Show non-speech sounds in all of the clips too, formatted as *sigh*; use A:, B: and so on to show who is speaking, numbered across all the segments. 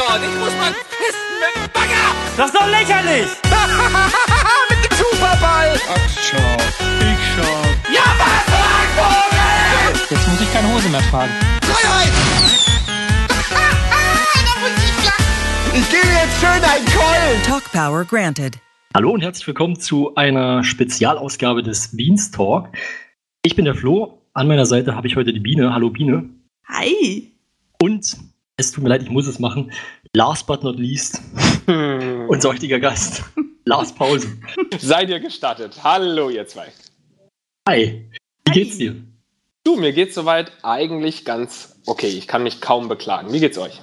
A: dort. Ich muss mal pissen mit dem Bagger.
B: Das ist doch lächerlich! *laughs*
A: mit dem Superball.
C: Ach, schau. Ich schau.
A: Ja, was, Vogel?
B: Jetzt muss ich keine Hose mehr tragen.
A: Freiheit. *laughs* Ich gebe jetzt schön einen Keulen.
D: Talk Power granted.
E: Hallo und herzlich willkommen zu einer Spezialausgabe des Beans Talk. Ich bin der Flo. An meiner Seite habe ich heute die Biene. Hallo Biene.
F: Hi.
E: Und es tut mir leid, ich muss es machen. Last but not least, unser heutiger Gast, Lars Pause.
C: Seid ihr gestattet? Hallo, ihr zwei.
E: Hi. Wie geht's dir?
C: Du, mir geht's soweit eigentlich ganz okay. Ich kann mich kaum beklagen. Wie geht's euch?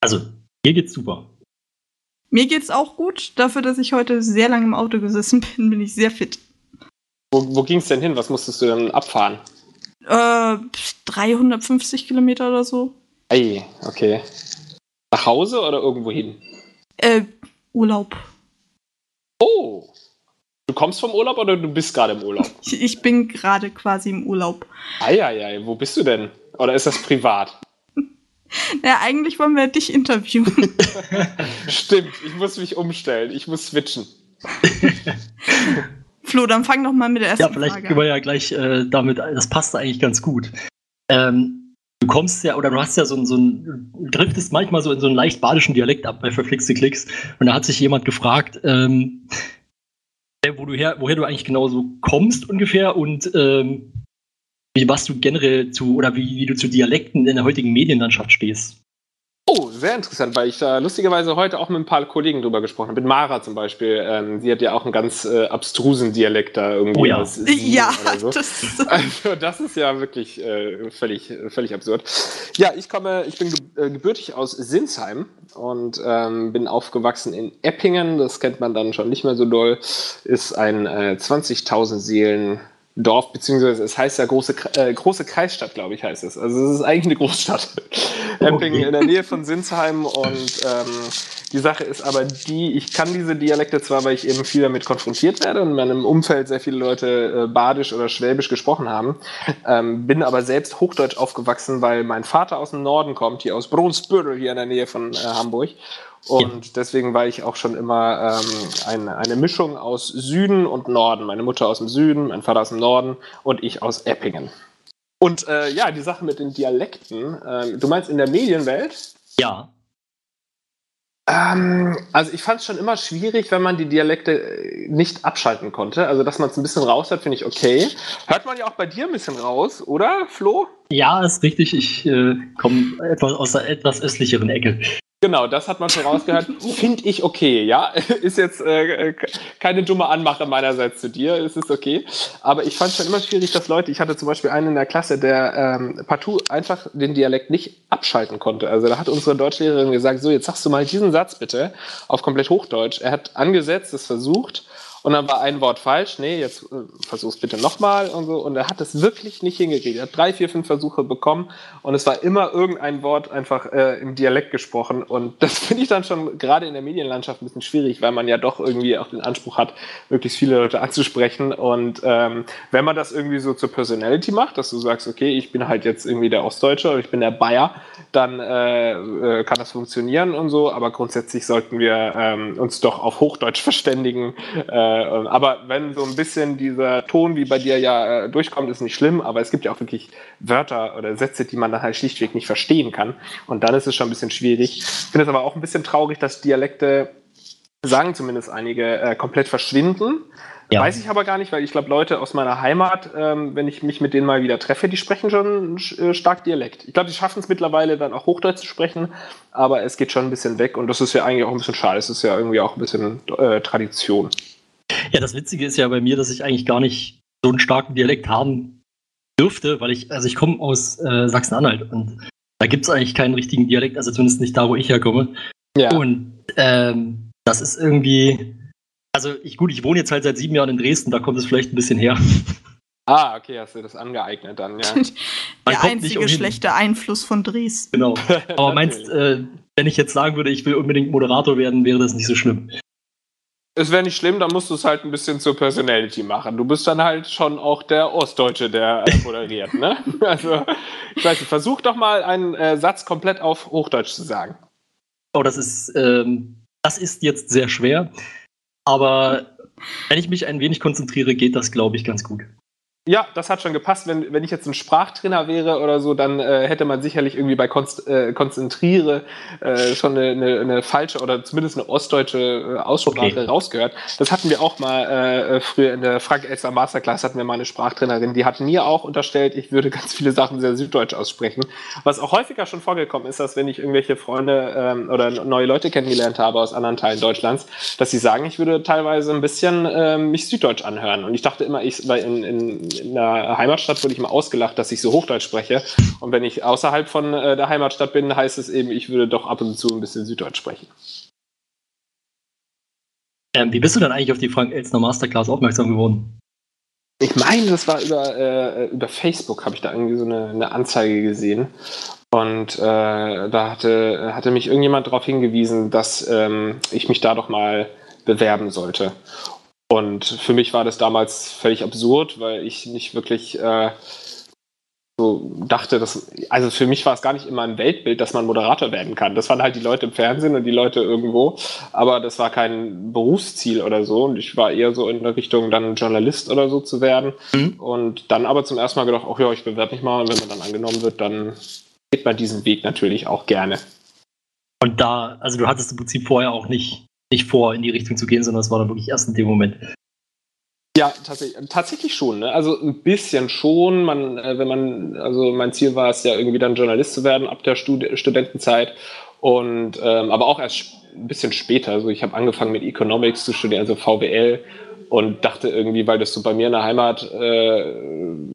E: Also, mir geht's super.
F: Mir geht's auch gut. Dafür, dass ich heute sehr lange im Auto gesessen *laughs* bin, bin ich sehr fit.
C: Wo, wo ging's denn hin? Was musstest du denn abfahren?
F: Äh, 350 Kilometer oder so.
C: Ey, okay. Nach Hause oder irgendwo hin?
F: Äh, Urlaub.
C: Oh. Du kommst vom Urlaub oder du bist gerade im Urlaub? *laughs*
F: Ich, ich bin gerade quasi im Urlaub.
C: Eieiei, wo bist du denn? Oder ist das privat? *laughs*
F: Ja, eigentlich wollen wir dich interviewen. *laughs*
C: Stimmt, ich muss mich umstellen. Ich muss switchen.
F: Flo, dann fang doch mal mit der ersten
E: Ja, vielleicht
F: Frage
E: können wir ja gleich äh, damit, das passt eigentlich ganz gut. Ähm, du kommst ja, oder du hast ja so ein, so ein, driftest manchmal so in so einen leicht badischen Dialekt ab bei verflixte Klicks. Und da hat sich jemand gefragt, ähm, äh, wo du her, woher du eigentlich genau so kommst ungefähr und ähm, wie was du generell zu, oder wie, wie du zu Dialekten in der heutigen Medienlandschaft stehst.
C: Oh, sehr interessant, weil ich da lustigerweise heute auch mit ein paar Kollegen drüber gesprochen habe. Mit Mara zum Beispiel. Ähm, sie hat ja auch einen ganz äh, abstrusen Dialekt da irgendwie.
E: Oh ja.
F: Ja,
C: so.
F: das.
C: Also das ist ja wirklich äh, völlig, völlig absurd. Ja, ich komme, ich bin ge äh, gebürtig aus Sinsheim und ähm, bin aufgewachsen in Eppingen. Das kennt man dann schon nicht mehr so doll. Ist ein äh, 20.000 Seelen Dorf, beziehungsweise es heißt ja große, äh, große Kreisstadt, glaube ich, heißt es. Also es ist eigentlich eine Großstadt. *laughs* Eppingen in der Nähe von Sinsheim und ähm, die Sache ist aber die, ich kann diese Dialekte zwar, weil ich eben viel damit konfrontiert werde und in meinem Umfeld sehr viele Leute äh, Badisch oder Schwäbisch gesprochen haben, ähm, bin aber selbst Hochdeutsch aufgewachsen, weil mein Vater aus dem Norden kommt, hier aus Brunsbüttel, hier in der Nähe von äh, Hamburg. Und deswegen war ich auch schon immer ähm, eine, eine Mischung aus Süden und Norden. Meine Mutter aus dem Süden, mein Vater aus dem Norden und ich aus Eppingen. Und äh, ja, die Sache mit den Dialekten, ähm, du meinst in der Medienwelt?
E: Ja.
C: Ähm, also ich fand es schon immer schwierig, wenn man die Dialekte äh, nicht abschalten konnte. Also dass man es ein bisschen raus hat, finde ich okay. Hört man ja auch bei dir ein bisschen raus, oder, Flo?
E: Ja, ist richtig. Ich äh, komme etwas aus der etwas östlicheren Ecke.
C: Genau, das hat man schon rausgehört. Finde ich okay, ja. *laughs* Ist jetzt äh, keine dumme Anmache meinerseits zu dir, es ist okay. Aber ich fand es schon immer schwierig, dass Leute, ich hatte zum Beispiel einen in der Klasse, der ähm, partout einfach den Dialekt nicht abschalten konnte. Also da hat unsere Deutschlehrerin gesagt, so, jetzt sagst du mal diesen Satz bitte auf komplett Hochdeutsch. Er hat angesetzt, es versucht und dann war ein Wort falsch. Nee, jetzt äh, versuch's bitte nochmal und so. Und er hat es wirklich nicht hingekriegt. Er hat drei, vier, fünf Versuche bekommen und es war immer irgendein Wort einfach äh, im Dialekt gesprochen. Und *laughs* das finde ich dann schon gerade in der Medienlandschaft ein bisschen schwierig, weil man ja doch irgendwie auch den Anspruch hat, möglichst viele Leute anzusprechen. Und ähm, wenn man das irgendwie so zur Personality macht, dass du sagst, okay, ich bin halt jetzt irgendwie der Ostdeutsche oder ich bin der Bayer, dann äh, äh, kann das funktionieren und so. Aber grundsätzlich sollten wir ähm, uns doch auf Hochdeutsch *laughs* verständigen. Äh, aber wenn so ein bisschen dieser Ton wie bei dir ja äh, durchkommt, ist nicht schlimm. Aber es gibt ja auch wirklich Wörter oder Sätze, die man dann halt schlichtweg nicht verstehen kann. Und dann ist es schon ein bisschen schwierig. Ich finde es aber auch ein bisschen traurig, dass Dialekte, sagen zumindest einige, äh, komplett verschwinden.
E: Ja.
C: Weiß ich aber gar nicht, weil ich glaube, Leute aus meiner Heimat, ähm, wenn ich mich mit denen mal wieder treffe, die sprechen schon äh, stark Dialekt. Ich glaube, die schaffen es mittlerweile dann auch Hochdeutsch zu sprechen, aber es geht schon ein bisschen weg und das ist ja eigentlich auch ein bisschen schade. Es ist ja irgendwie auch ein bisschen äh, Tradition.
E: Ja, das Witzige ist ja bei mir, dass ich eigentlich gar nicht so einen starken Dialekt haben dürfte, weil ich, also ich komme aus äh, Sachsen-Anhalt und da gibt es eigentlich keinen richtigen Dialekt, also zumindest nicht da, wo ich herkomme.
C: Ja.
E: Und ähm, das ist irgendwie, also ich gut, ich wohne jetzt halt seit sieben Jahren in Dresden, da kommt es vielleicht ein bisschen her.
C: Ah, okay, hast du das angeeignet dann, ja. *laughs*
F: Der einzige schlechte Einfluss von Dresden.
E: Genau. *laughs* Aber meinst, äh, wenn ich jetzt sagen würde, ich will unbedingt Moderator werden, wäre das nicht so schlimm.
C: Es wäre nicht schlimm, dann musst du es halt ein bisschen zur Personality machen. Du bist dann halt schon auch der Ostdeutsche, der äh, moderiert, ne? *laughs* Also, ich weiß nicht, versuch doch mal einen äh, Satz komplett auf Hochdeutsch zu sagen.
E: Oh, das ist, ähm, das ist jetzt sehr schwer. Aber wenn ich mich ein wenig konzentriere, geht das, glaube ich, ganz gut.
C: Ja, das hat schon gepasst. Wenn, wenn ich jetzt ein Sprachtrainer wäre oder so, dann äh, hätte man sicherlich irgendwie bei Konst, äh, Konzentriere äh, schon eine, eine, eine, falsche oder zumindest eine ostdeutsche äh, Aussprache okay. rausgehört. Das hatten wir auch mal äh, früher in der Frank Elster Masterclass hatten wir mal eine Sprachtrainerin, die hat mir auch unterstellt, ich würde *laughs* ganz viele Sachen sehr süddeutsch aussprechen. Was auch häufiger schon vorgekommen ist, dass wenn ich irgendwelche Freunde ähm, oder neue Leute kennengelernt habe aus anderen Teilen Deutschlands, dass sie sagen, ich würde teilweise ein bisschen äh, mich süddeutsch anhören. Und ich dachte immer, ich, weil in, in in der Heimatstadt wurde ich mal ausgelacht, dass ich so Hochdeutsch spreche. Und wenn ich außerhalb von äh, der Heimatstadt bin, heißt es eben, ich würde doch ab und zu ein bisschen Süddeutsch sprechen.
E: Ähm, wie bist du dann eigentlich auf die Frank Elstner Masterclass aufmerksam geworden?
C: Ich meine, das war über, äh, über Facebook, habe ich da irgendwie so eine, eine Anzeige gesehen. Und äh, da hatte, hatte mich irgendjemand darauf hingewiesen, dass ähm, ich mich da doch mal bewerben sollte. Und für mich war das damals völlig absurd, weil ich nicht wirklich äh, so dachte, dass, also für mich war es gar nicht immer ein Weltbild, dass man Moderator werden kann. Das waren halt die Leute im Fernsehen und die Leute irgendwo, aber das war kein Berufsziel oder so. Und ich war eher so in der Richtung, dann Journalist oder so zu werden. Mhm. Und dann aber zum ersten Mal gedacht, ach ja, ich bewerbe mich mal und wenn man dann angenommen wird, dann geht man diesen Weg natürlich auch gerne.
E: Und da, also du hattest im Prinzip vorher auch nicht nicht vor, in die Richtung zu gehen, sondern es war dann wirklich erst in dem Moment.
C: Ja, tatsächlich, tatsächlich schon. Ne? Also ein bisschen schon. Man, äh, wenn man, also mein Ziel war es ja irgendwie dann Journalist zu werden ab der Stud Studentenzeit und ähm, aber auch erst ein bisschen später. Also ich habe angefangen mit Economics zu studieren, also VWL und dachte irgendwie, weil das so bei mir in der Heimat äh,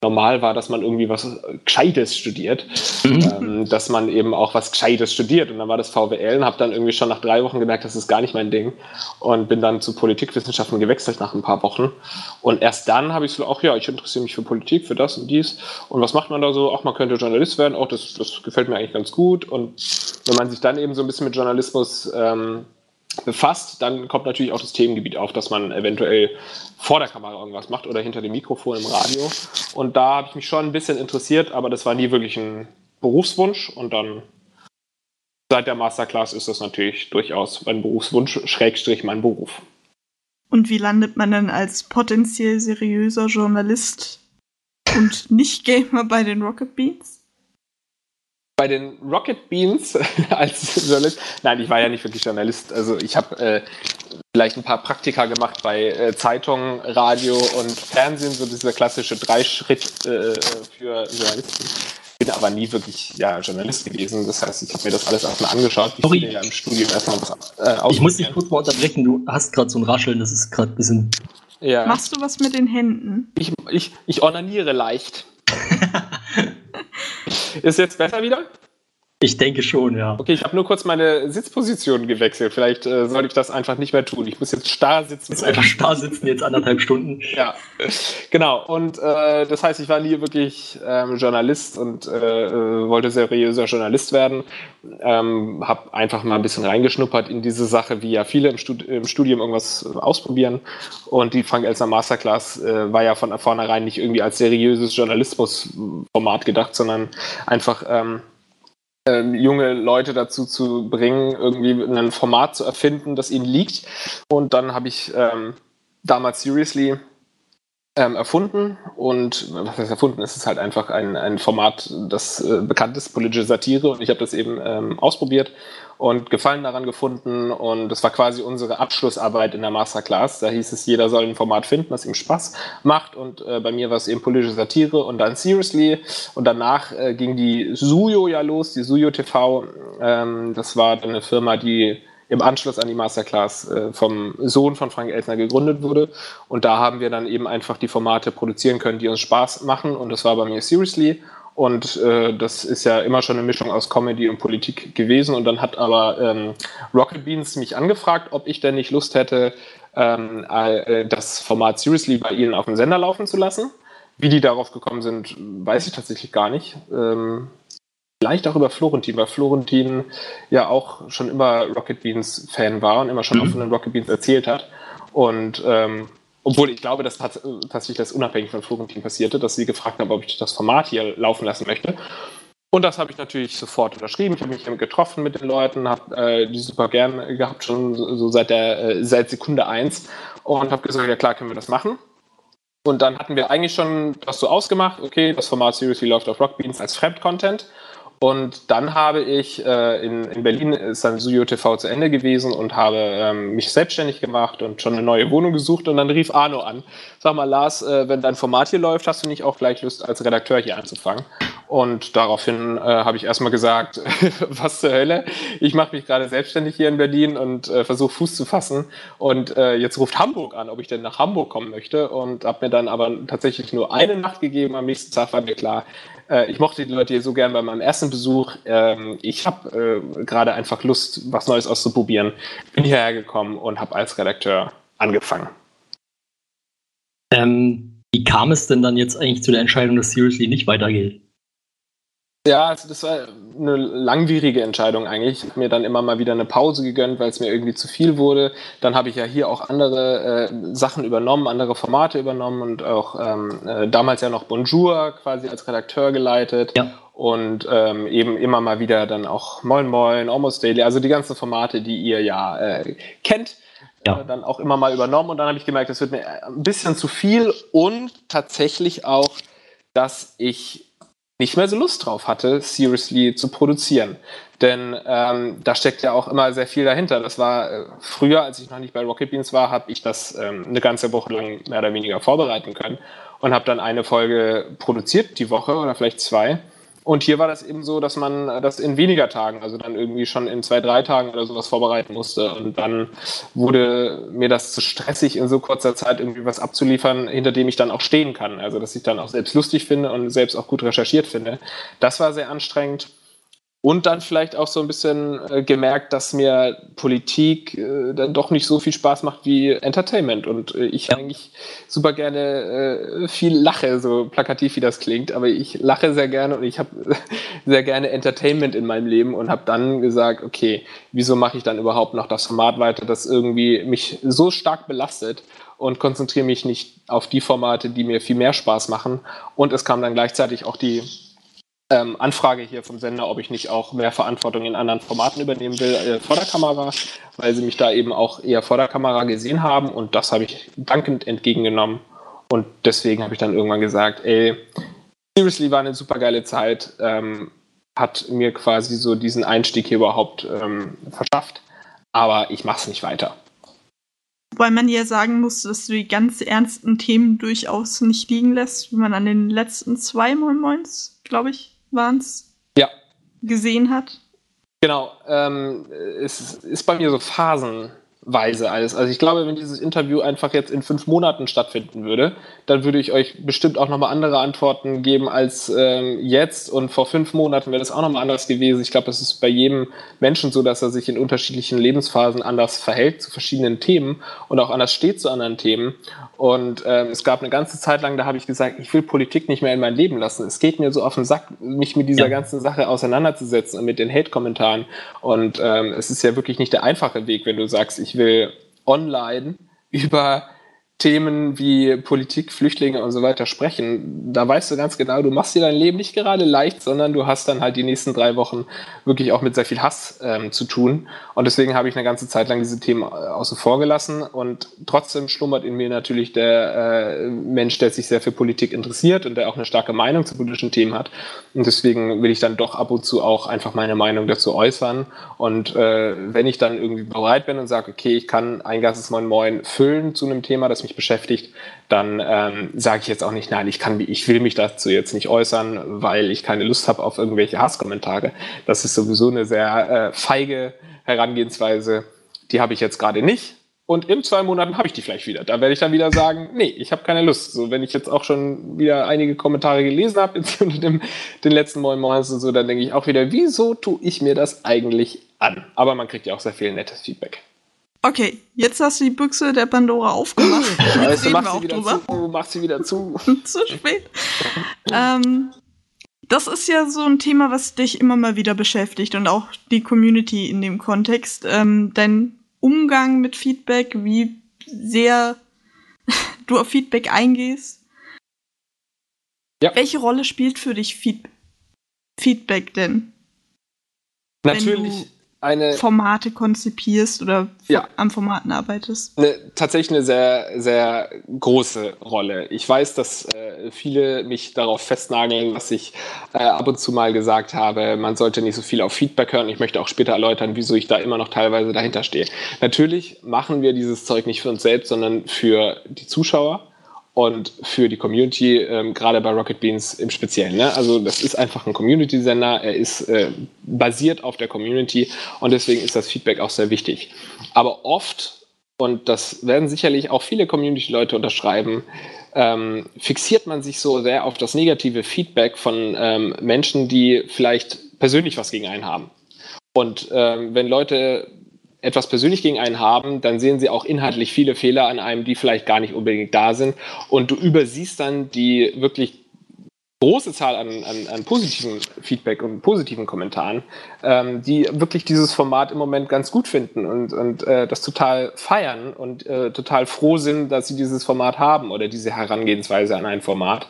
C: normal war, dass man irgendwie was Gescheites studiert, mhm. ähm, dass man eben auch was Gescheites studiert. Und dann war das VWL und habe dann irgendwie schon nach drei Wochen gemerkt, das ist gar nicht mein Ding und bin dann zu Politikwissenschaften gewechselt nach ein paar Wochen. Und erst dann habe ich so, auch ja, ich interessiere mich für Politik, für das und dies. Und was macht man da so? Auch man könnte Journalist werden, auch das, das gefällt mir eigentlich ganz gut. Und wenn man sich dann eben so ein bisschen mit Journalismus ähm, befasst, dann kommt natürlich auch das Themengebiet auf, dass man eventuell vor der Kamera irgendwas macht oder hinter dem Mikrofon im Radio. Und da habe ich mich schon ein bisschen interessiert, aber das war nie wirklich ein Berufswunsch. Und dann seit der Masterclass ist das natürlich durchaus mein Berufswunsch, Schrägstrich mein Beruf.
F: Und wie landet man dann als potenziell seriöser Journalist und nicht Gamer bei den Rocket Beans?
C: Bei den Rocket Beans *laughs* als Journalist, nein, ich war ja nicht wirklich Journalist. Also ich habe äh, vielleicht ein paar Praktika gemacht bei äh, Zeitung, Radio und Fernsehen, so dieser klassische Dreischritt äh, für Journalisten. Bin aber nie wirklich ja, Journalist gewesen. Das heißt, ich habe mir das alles erstmal angeschaut. Ich
E: Sorry. ja im Studium erstmal was äh, Ich muss dich kurz mal unterbrechen. Du hast gerade so ein Rascheln, das ist gerade ein bisschen.
F: Ja. Machst du was mit den Händen?
C: Ich, ich, ich ornaniere leicht. *laughs* Ist jetzt besser wieder?
E: Ich denke schon, ja.
C: Okay, ich habe nur kurz meine Sitzposition gewechselt. Vielleicht äh, soll ich das einfach nicht mehr tun. Ich muss jetzt starr sitzen.
E: Jetzt einfach starr sitzen, jetzt anderthalb Stunden.
C: ja, genau. Und äh, das heißt, ich war nie wirklich ähm, Journalist und äh, äh wollte seriöser Journalist werden. Ähm, habe einfach mal ein bisschen reingeschnuppert in diese Sache, wie ja viele im, Stud im Studium irgendwas ausprobieren. Und die Frank Elser Masterclass äh, war ja von vornherein nicht irgendwie als seriöses Journalismusformat gedacht, sondern einfach ähm, ähm, junge Leute dazu zu bringen, irgendwie ein Format zu erfinden, das ihnen liegt. Und dann habe ich ähm, damals Seriously ähm, erfunden und was heißt erfunden? Es ist halt einfach ein, ein Format, das äh, bekannt ist, politische Satire und ich habe das eben ähm, ausprobiert und Gefallen daran gefunden und das war quasi unsere Abschlussarbeit in der Masterclass. Da hieß es, jeder soll ein Format finden, das ihm Spaß macht und äh, bei mir war es eben politische Satire und dann Seriously und danach äh, ging die Suyo ja los, die Suyo TV. Ähm, das war eine Firma, die im Anschluss an die Masterclass äh, vom Sohn von Frank Elsner gegründet wurde. Und da haben wir dann eben einfach die Formate produzieren können, die uns Spaß machen. Und das war bei mir Seriously. Und äh, das ist ja immer schon eine Mischung aus Comedy und Politik gewesen. Und dann hat aber ähm, Rocket Beans mich angefragt, ob ich denn nicht Lust hätte, ähm, äh, das Format Seriously bei ihnen auf dem Sender laufen zu lassen. Wie die darauf gekommen sind, weiß ich tatsächlich gar nicht. Ähm, Vielleicht auch über Florentin, weil Florentin ja auch schon immer Rocket Beans Fan war und immer schon mhm. auch von den Rocket Beans erzählt hat. Und ähm, obwohl ich glaube, dass tatsächlich das unabhängig von Florentin passierte, dass sie gefragt haben, ob ich das Format hier laufen lassen möchte. Und das habe ich natürlich sofort unterschrieben. Ich habe mich getroffen mit den Leuten, habe äh, die super gern gehabt, schon so seit der äh, seit Sekunde eins und habe gesagt, ja klar, können wir das machen. Und dann hatten wir eigentlich schon das so ausgemacht, okay, das Format Seriously läuft auf Rockbeans als Fremdcontent. Und dann habe ich äh, in, in Berlin ist dann Suyo TV zu Ende gewesen und habe ähm, mich selbstständig gemacht und schon eine neue Wohnung gesucht. Und dann rief Arno an. Sag mal, Lars, äh, wenn dein Format hier läuft, hast du nicht auch gleich Lust, als Redakteur hier anzufangen? Und daraufhin äh, habe ich erstmal gesagt, *laughs* was zur Hölle? Ich mache mich gerade selbstständig hier in Berlin und äh, versuche Fuß zu fassen. Und äh, jetzt ruft Hamburg an, ob ich denn nach Hamburg kommen möchte. Und habe mir dann aber tatsächlich nur eine Nacht gegeben. Am nächsten Tag war mir klar, äh, ich mochte die Leute hier so gern bei meinem ersten Besuch. Ähm, ich habe äh, gerade einfach Lust, was Neues auszuprobieren. Bin hierher gekommen und habe als Redakteur angefangen.
E: Ähm, wie kam es denn dann jetzt eigentlich zu der Entscheidung, dass Seriously nicht weitergeht?
C: Ja, also das war eine langwierige Entscheidung eigentlich. Ich habe mir dann immer mal wieder eine Pause gegönnt, weil es mir irgendwie zu viel wurde. Dann habe ich ja hier auch andere äh, Sachen übernommen, andere Formate übernommen und auch ähm, äh, damals ja noch Bonjour quasi als Redakteur geleitet.
E: Ja.
C: Und ähm, eben immer mal wieder dann auch Moin Moin, Almost Daily, also die ganzen Formate, die ihr ja äh, kennt.
E: Ja.
C: Äh, dann auch immer mal übernommen und dann habe ich gemerkt, das wird mir ein bisschen zu viel und tatsächlich auch, dass ich nicht mehr so Lust drauf hatte, Seriously zu produzieren. Denn ähm, da steckt ja auch immer sehr viel dahinter. Das war äh, früher, als ich noch nicht bei Rocket Beans war, habe ich das ähm, eine ganze Woche lang mehr oder weniger vorbereiten können und habe dann eine Folge produziert die Woche oder vielleicht zwei und hier war das eben so, dass man das in weniger Tagen, also dann irgendwie schon in zwei, drei Tagen oder sowas vorbereiten musste. Und dann wurde mir das zu stressig, in so kurzer Zeit irgendwie was abzuliefern, hinter dem ich dann auch stehen kann. Also dass ich dann auch selbst lustig finde und selbst auch gut recherchiert finde. Das war sehr anstrengend. Und dann vielleicht auch so ein bisschen äh, gemerkt, dass mir Politik äh, dann doch nicht so viel Spaß macht wie Entertainment. Und äh, ich ja. eigentlich super gerne äh, viel lache, so plakativ wie das klingt. Aber ich lache sehr gerne und ich habe *laughs* sehr gerne Entertainment in meinem Leben und habe dann gesagt, okay, wieso mache ich dann überhaupt noch das Format weiter, das irgendwie mich so stark belastet und konzentriere mich nicht auf die Formate, die mir viel mehr Spaß machen. Und es kam dann gleichzeitig auch die ähm, Anfrage hier vom Sender, ob ich nicht auch mehr Verantwortung in anderen Formaten übernehmen will äh, vor der Kamera, weil sie mich da eben auch eher vor der Kamera gesehen haben und das habe ich dankend entgegengenommen und deswegen habe ich dann irgendwann gesagt, ey, seriously war eine super geile Zeit, ähm, hat mir quasi so diesen Einstieg hier überhaupt ähm, verschafft, aber ich mache es nicht weiter.
F: Weil man ja sagen muss, dass du die ganz ernsten Themen durchaus nicht liegen lässt, wie man an den letzten zwei Moin Moins, glaube ich, waren es,
C: ja.
F: gesehen hat.
C: Genau, ähm, es ist bei mir so phasenweise alles. Also ich glaube, wenn dieses Interview einfach jetzt in fünf Monaten stattfinden würde, dann würde ich euch bestimmt auch nochmal andere Antworten geben als ähm, jetzt. Und vor fünf Monaten wäre das auch nochmal anders gewesen. Ich glaube, es ist bei jedem Menschen so, dass er sich in unterschiedlichen Lebensphasen anders verhält zu verschiedenen Themen und auch anders steht zu anderen Themen. Und ähm, es gab eine ganze Zeit lang, da habe ich gesagt, ich will Politik nicht mehr in mein Leben lassen. Es geht mir so auf den Sack, mich mit dieser ja. ganzen Sache auseinanderzusetzen und mit den Hate-Kommentaren. Und ähm, es ist ja wirklich nicht der einfache Weg, wenn du sagst, ich will online *laughs* über Themen wie Politik, Flüchtlinge und so weiter sprechen, da weißt du ganz genau, du machst dir dein Leben nicht gerade leicht, sondern du hast dann halt die nächsten drei Wochen wirklich auch mit sehr viel Hass ähm, zu tun. Und deswegen habe ich eine ganze Zeit lang diese Themen äh, außen vor gelassen. Und trotzdem schlummert in mir natürlich der äh, Mensch, der sich sehr für Politik interessiert und der auch eine starke Meinung zu politischen Themen hat. Und deswegen will ich dann doch ab und zu auch einfach meine Meinung dazu äußern. Und äh, wenn ich dann irgendwie bereit bin und sage, okay, ich kann ein ganzes Moin Moin füllen zu einem Thema, das mich beschäftigt, dann ähm, sage ich jetzt auch nicht, nein, ich kann, ich will mich dazu jetzt nicht äußern, weil ich keine Lust habe auf irgendwelche Hasskommentare. Das ist sowieso eine sehr äh, feige Herangehensweise. Die habe ich jetzt gerade nicht. Und in zwei Monaten habe ich die vielleicht wieder. Da werde ich dann wieder sagen, nee, ich habe keine Lust. So, wenn ich jetzt auch schon wieder einige Kommentare gelesen habe, *laughs* jetzt unter dem, den letzten Moin Moins und so, dann denke ich auch wieder, wieso tue ich mir das eigentlich an? Aber man kriegt ja auch sehr viel nettes Feedback.
F: Okay, jetzt hast du die Büchse der Pandora aufgemacht. *laughs*
C: Jetzt reden wir auch drüber. Zu, mach sie wieder zu. *laughs*
F: zu spät. ähm, das ist ja so ein Thema, was dich immer mal wieder beschäftigt und auch die Community in dem Kontext. Ähm, dein Umgang mit Feedback, wie sehr *laughs* du auf Feedback eingehst. Ja. Welche Rolle spielt für dich Feedback? Feedback denn?
C: Natürlich eine
F: Formate konzipierst oder
C: Ja.
F: an Formaten arbeitest.
C: eine, tatsächlich eine sehr, sehr große Rolle. Ich weiß, dass äh, viele mich darauf festnageln, was ich äh, ab und zu mal gesagt habe. Man sollte nicht so viel auf Feedback hören. Ich möchte auch später erläutern, wieso ich da immer noch teilweise dahinter stehe. Natürlich machen wir dieses Zeug nicht für uns selbst, sondern für die Zuschauer und für die Community, ähm, gerade bei Rocket Beans im Speziellen. Ne? Also das ist einfach ein Community-Sender, er ist äh, basiert auf der Community und deswegen ist das Feedback auch sehr wichtig. Aber oft, und das werden sicherlich auch viele Community-Leute unterschreiben, ähm, fixiert man sich so sehr auf das negative Feedback von ähm, Menschen, die vielleicht persönlich was gegen einen haben. Und ähm, wenn Leute etwas persönlich gegen einen haben, dann sehen sie auch inhaltlich viele Fehler an einem, die vielleicht gar nicht unbedingt da sind. Und du übersiehst dann die wirklich große Zahl an, an, an positiven Feedback und positiven Kommentaren, ähm, die wirklich dieses Format im Moment ganz gut finden und, und äh, das total feiern und äh, total froh sind, dass sie dieses Format haben oder diese Herangehensweise an ein Format.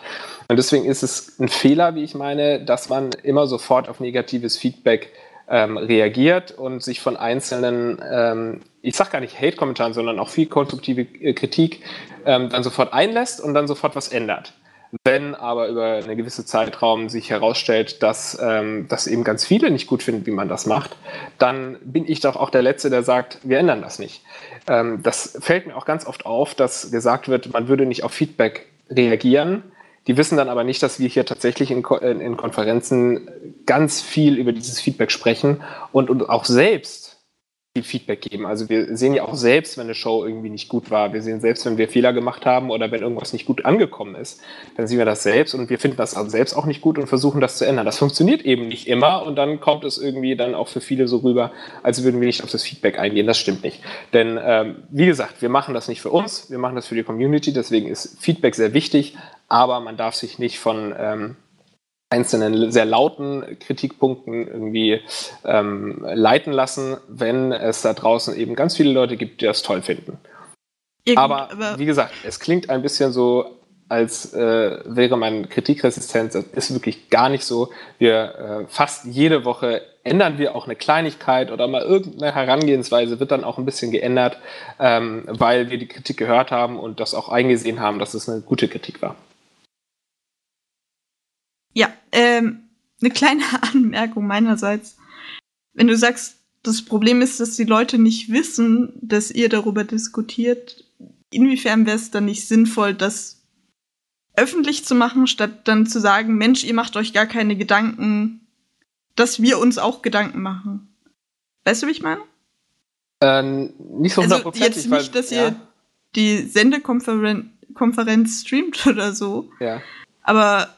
C: Und deswegen ist es ein Fehler, wie ich meine, dass man immer sofort auf negatives Feedback ähm, reagiert und sich von einzelnen, ähm, ich sag gar nicht Hate-Kommentaren, sondern auch viel konstruktive äh, Kritik ähm, dann sofort einlässt und dann sofort was ändert. Wenn aber über einen gewissen Zeitraum sich herausstellt, dass ähm, das eben ganz viele nicht gut finden, wie man das macht, dann bin ich doch auch der Letzte, der sagt, wir ändern das nicht. Ähm, das fällt mir auch ganz oft auf, dass gesagt wird, man würde nicht auf Feedback reagieren. Die wissen dann aber nicht, dass wir hier tatsächlich in, in Konferenzen ganz viel über dieses Feedback sprechen und, und auch selbst viel Feedback geben. Also wir sehen ja auch selbst, wenn eine Show irgendwie nicht gut war. Wir sehen selbst, wenn wir Fehler gemacht haben oder wenn irgendwas nicht gut angekommen ist, dann sehen wir das selbst und wir finden das also selbst auch nicht gut und versuchen das zu ändern. Das funktioniert eben nicht immer und dann kommt es irgendwie dann auch für viele so rüber, als würden wir nicht auf das Feedback eingehen. Das stimmt nicht. Denn ähm, wie gesagt, wir machen das nicht für uns, wir machen das für die Community, deswegen ist Feedback sehr wichtig, aber man darf sich nicht von ähm, einzelnen sehr lauten Kritikpunkten irgendwie ähm, leiten lassen, wenn es da draußen eben ganz viele Leute gibt, die das toll finden.
F: Ja, gut,
C: Aber, wie gesagt, es klingt ein bisschen so, als äh, wäre man kritikresistent. Das ist wirklich gar nicht so. Wir äh, fast jede Woche ändern wir auch eine Kleinigkeit oder mal irgendeine Herangehensweise wird dann auch ein bisschen geändert, ähm, weil wir die Kritik gehört haben und das auch eingesehen haben, dass es eine gute Kritik war.
F: Ja, ähm, eine kleine *laughs* Anmerkung meinerseits. Wenn du sagst, das Problem ist, dass die Leute nicht wissen, dass ihr darüber diskutiert, inwiefern wäre es dann nicht sinnvoll, das öffentlich zu machen, statt dann zu sagen, Mensch, ihr macht euch gar keine Gedanken, dass wir uns auch Gedanken machen. Weißt du, wie ich meine?
C: Ähm, nicht so
F: Also jetzt nicht, dass ihr die Sendekonferenz Konferenz streamt *laughs* oder so,
C: ja.
F: aber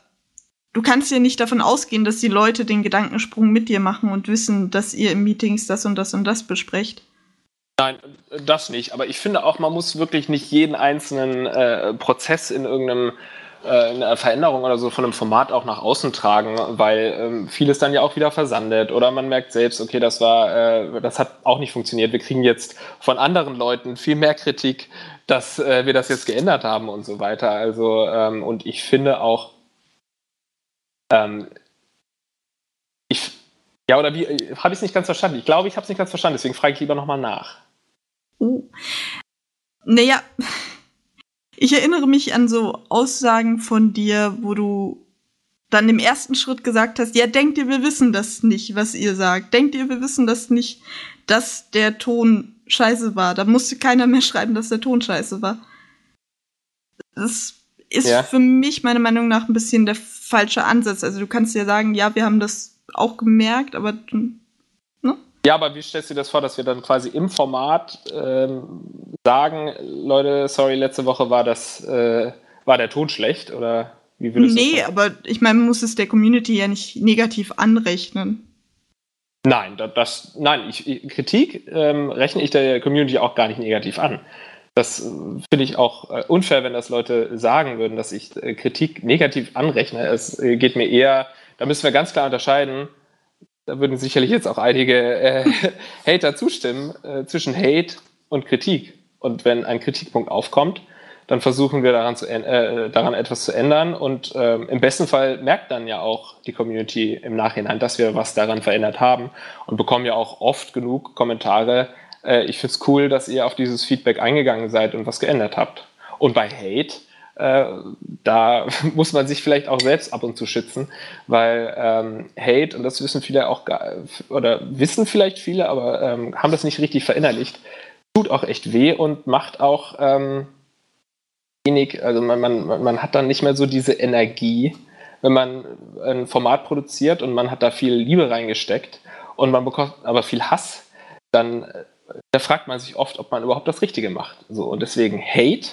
F: du kannst ja nicht davon ausgehen, dass die Leute den Gedankensprung mit dir machen und wissen, dass ihr im Meetings das und das und das besprecht.
C: Nein, das nicht. Aber ich finde auch, man muss wirklich nicht jeden einzelnen äh, Prozess in irgendeinem äh, in Veränderung oder so von einem Format auch nach außen tragen, weil ähm, vieles dann ja auch wieder versandet oder man merkt selbst, okay, das war, äh, das hat auch nicht funktioniert. Wir kriegen jetzt von anderen Leuten viel mehr Kritik, dass äh, wir das jetzt geändert haben und so weiter. Also ähm, und ich finde auch, ähm, ich ja oder wie habe ich es nicht ganz verstanden? Ich glaube, ich habe es nicht ganz verstanden. Deswegen frage ich lieber nochmal nach.
F: Oh. Naja, *laughs* ich erinnere mich an so Aussagen von dir, wo du dann im ersten Schritt gesagt hast, ja, denkt ihr, wir wissen das nicht, was ihr sagt. Denkt ihr, wir wissen das nicht, dass der Ton scheiße war. Da musste keiner mehr *laughs* schreiben, dass der Ton scheiße war. Das ist
C: Ja.
F: für mich meiner Meinung nach ein bisschen der falsche Ansatz. Also du kannst ja sagen, ja, wir haben das auch gemerkt, aber ne?
C: Ja, aber wie stellst du dir das vor, dass wir dann quasi im Format ähm, sagen, Leute, sorry, letzte Woche war das, äh, war der Ton schlecht oder wie würdest du
F: Nee, aber ich meine, man muss es der Community ja nicht negativ anrechnen.
C: Nein, da- das, nein, ich, Kritik ähm, rechne ich der Community auch gar nicht negativ an. Das äh, finde ich auch äh, unfair, wenn das Leute sagen würden, dass ich äh, Kritik negativ anrechne. Es geht mir eher, da müssen wir ganz klar unterscheiden, da würden sicherlich jetzt auch einige äh, *laughs* Hater zustimmen, äh, zwischen Hate und Kritik. Und wenn ein Kritikpunkt aufkommt, dann versuchen wir daran, zu, äh, daran etwas zu ändern und äh, im besten Fall merkt dann ja auch die Community im Nachhinein, dass wir was daran verändert haben und bekommen ja auch oft genug Kommentare. Äh, ich finde es cool, dass ihr auf dieses Feedback eingegangen seid und was geändert habt. Und bei Hate, äh, da *laughs* muss man sich vielleicht auch selbst ab und zu schützen, weil ähm, Hate, und das wissen viele auch, oder wissen vielleicht viele, aber ähm, haben das nicht richtig verinnerlicht, tut auch echt weh und macht auch ähm, wenig, also man, man, man hat dann nicht mehr so diese Energie, wenn man ein Format produziert und man hat da viel Liebe reingesteckt und man bekommt aber viel Hass, dann äh, da fragt man sich oft, ob man überhaupt das Richtige macht. So, und deswegen Hate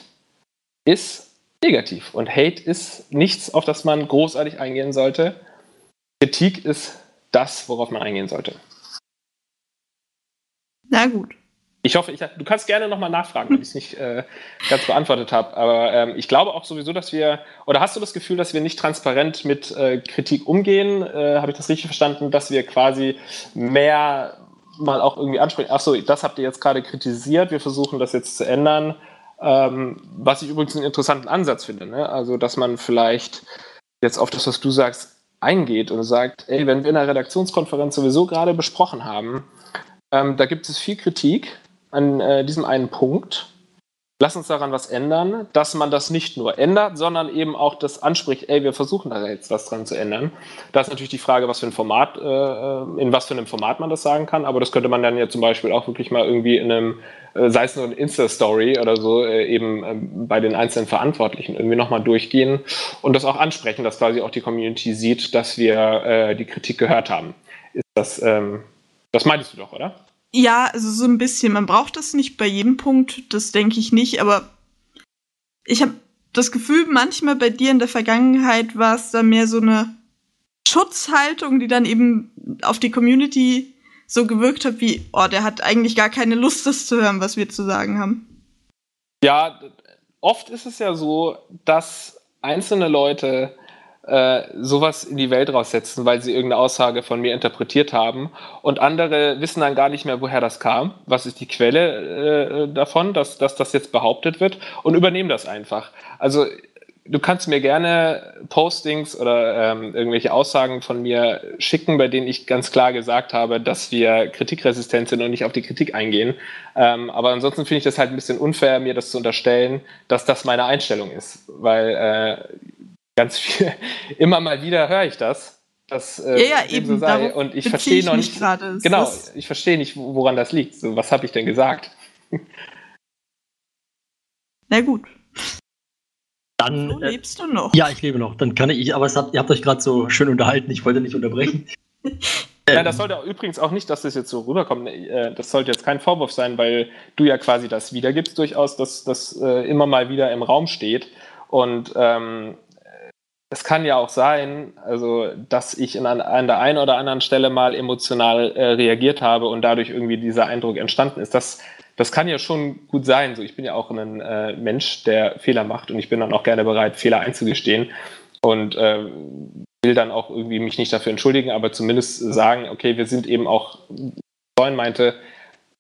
C: ist negativ. Und Hate ist nichts, auf das man großartig eingehen sollte. Kritik ist das, worauf man eingehen sollte.
F: Na gut.
C: Ich hoffe, ich, du kannst gerne nochmal nachfragen, wenn ich es nicht äh, ganz beantwortet habe. Aber ähm, ich glaube auch sowieso, dass wir, oder hast du das Gefühl, dass wir nicht transparent mit äh, Kritik umgehen? Äh, habe ich das richtig verstanden, dass wir quasi mehr mal auch irgendwie ansprechen? Achso, das habt ihr jetzt gerade kritisiert, wir versuchen das jetzt zu ändern. Ähm, was ich übrigens einen interessanten Ansatz finde. Ne? Also, dass man vielleicht jetzt auf das, was du sagst, eingeht und sagt, ey, wenn wir in der Redaktionskonferenz sowieso gerade besprochen haben, ähm, da gibt es viel Kritik an äh, diesem einen Punkt. Lass uns daran was ändern, dass man das nicht nur ändert, sondern eben auch das anspricht, ey, wir versuchen da jetzt was dran zu ändern. Da ist natürlich die Frage, was für ein Format, äh, äh, in was für einem Format man das sagen kann, aber das könnte man dann ja zum Beispiel auch wirklich mal irgendwie in einem, äh, sei es nur ein Insta-Story oder so, äh, eben äh, bei den einzelnen Verantwortlichen irgendwie nochmal durchgehen und das auch ansprechen, dass quasi auch die Community sieht, dass wir äh, die Kritik gehört haben. Ist das, ähm, das meintest du doch, oder?
F: Ja, also so ein bisschen. Man braucht das nicht bei jedem Punkt, das denke ich nicht, aber ich habe das Gefühl, manchmal bei dir in der Vergangenheit war es da mehr so eine Schutzhaltung, die dann eben auf die Community so gewirkt hat, wie, oh, der hat eigentlich gar keine Lust, das zu hören, was wir zu sagen haben.
C: Ja, oft ist es ja so, dass einzelne Leute äh, sowas in die Welt raussetzen, weil sie irgendeine Aussage von mir interpretiert haben. Und andere wissen dann gar nicht mehr, woher das kam, was ist die Quelle äh, davon, dass, dass das jetzt behauptet wird und übernehmen das einfach. Also du kannst mir gerne Postings oder ähm, irgendwelche Aussagen von mir schicken, bei denen ich ganz klar gesagt habe, dass wir kritikresistent sind und nicht auf die Kritik eingehen. Ähm, aber ansonsten finde ich das halt ein bisschen unfair, mir das zu unterstellen, dass das meine Einstellung ist, weil äh, ganz viel, *laughs* immer mal wieder höre ich das. Dass,
F: äh, ja, ja, eben. So sei.
C: Und ich verstehe noch nicht. Grade. Genau, ich verstehe nicht, woran das liegt. So, was habe ich denn gesagt? *laughs*
F: Na gut.
E: Dann
F: so, äh, lebst du noch?
E: Ja, ich lebe noch. Dann kann ich, aber habt, ihr habt euch gerade so schön unterhalten. Ich wollte nicht unterbrechen. *laughs*
C: Ja, das sollte übrigens auch nicht, dass das jetzt so rüberkommt. Äh, das sollte jetzt kein Vorwurf sein, weil du ja quasi das wiedergibst, durchaus, dass das äh, immer mal wieder im Raum steht. Und ähm, es kann ja auch sein, also dass ich an, an der einen oder anderen Stelle mal emotional äh, reagiert habe und dadurch irgendwie dieser Eindruck entstanden ist. Das, das kann ja schon gut sein. So, ich bin ja auch ein äh, Mensch, der Fehler macht und ich bin dann auch gerne bereit, Fehler einzugestehen und äh, will dann auch irgendwie mich nicht dafür entschuldigen, aber zumindest sagen, okay, wir sind eben auch, Freund meinte,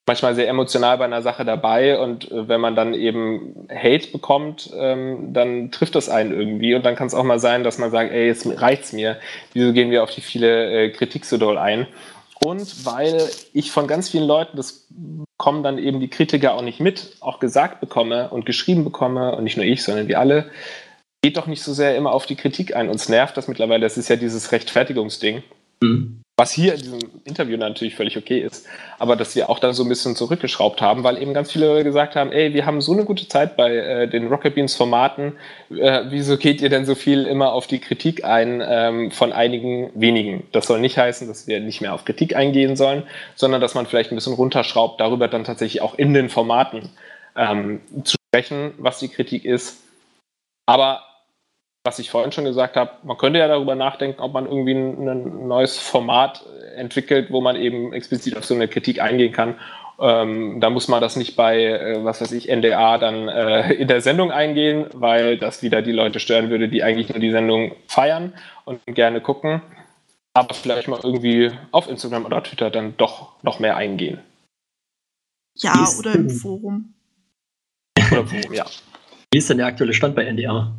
C: manchmal sehr emotional bei einer Sache dabei und äh, wenn man dann eben Hate bekommt, ähm, dann trifft das einen irgendwie und dann kann es auch mal sein, dass man sagt, ey, jetzt reicht's mir, wieso gehen wir auf die viele äh, Kritik so doll ein? Und weil ich von ganz vielen Leuten, das kommen dann eben die Kritiker auch nicht mit, auch gesagt bekomme und geschrieben bekomme und nicht nur ich, sondern wir alle, geht doch nicht so sehr immer auf die Kritik ein. Uns nervt das mittlerweile, das ist ja dieses Rechtfertigungsding. Mhm. Was hier in diesem Interview natürlich völlig okay ist, aber dass wir auch da so ein bisschen zurückgeschraubt haben, weil eben ganz viele gesagt haben, ey, wir haben so eine gute Zeit bei äh, den Rocket Beans Formaten, äh, wieso geht ihr denn so viel immer auf die Kritik ein ähm, von einigen wenigen? Das soll nicht heißen, dass wir nicht mehr auf Kritik eingehen sollen, sondern dass man vielleicht ein bisschen runterschraubt, darüber dann tatsächlich auch in den Formaten ähm, zu sprechen, was die Kritik ist. Aber was ich vorhin schon gesagt habe, man könnte ja darüber nachdenken, ob man irgendwie ein, ein neues Format entwickelt, wo man eben explizit auf so eine Kritik eingehen kann. Ähm, da muss man das nicht bei, äh, was weiß ich, NDA dann äh, in der Sendung eingehen, weil das wieder die Leute stören würde, die eigentlich nur die Sendung feiern und gerne gucken. Aber vielleicht mal irgendwie auf Instagram oder Twitter dann doch noch mehr eingehen.
F: Ja, oder im Forum.
E: Oder im Forum, ja. Wie ist denn der aktuelle Stand bei NDR?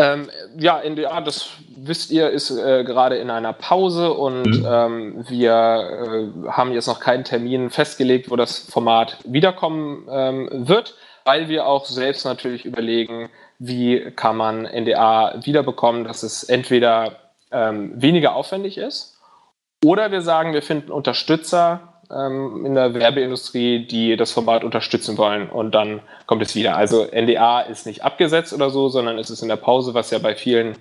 C: Ähm, ja, NDA, das wisst ihr, ist äh, gerade in einer Pause und mhm. ähm, wir äh, haben jetzt noch keinen Termin festgelegt, wo das Format wiederkommen ähm, wird, weil wir auch selbst natürlich überlegen, wie kann man NDA wiederbekommen, dass es entweder ähm, weniger aufwendig ist oder wir sagen, wir finden Unterstützer, ähm, in der Werbeindustrie, die das Format unterstützen wollen und dann kommt es wieder. Also NDA ist nicht abgesetzt oder so, sondern es ist in der Pause, was ja bei vielen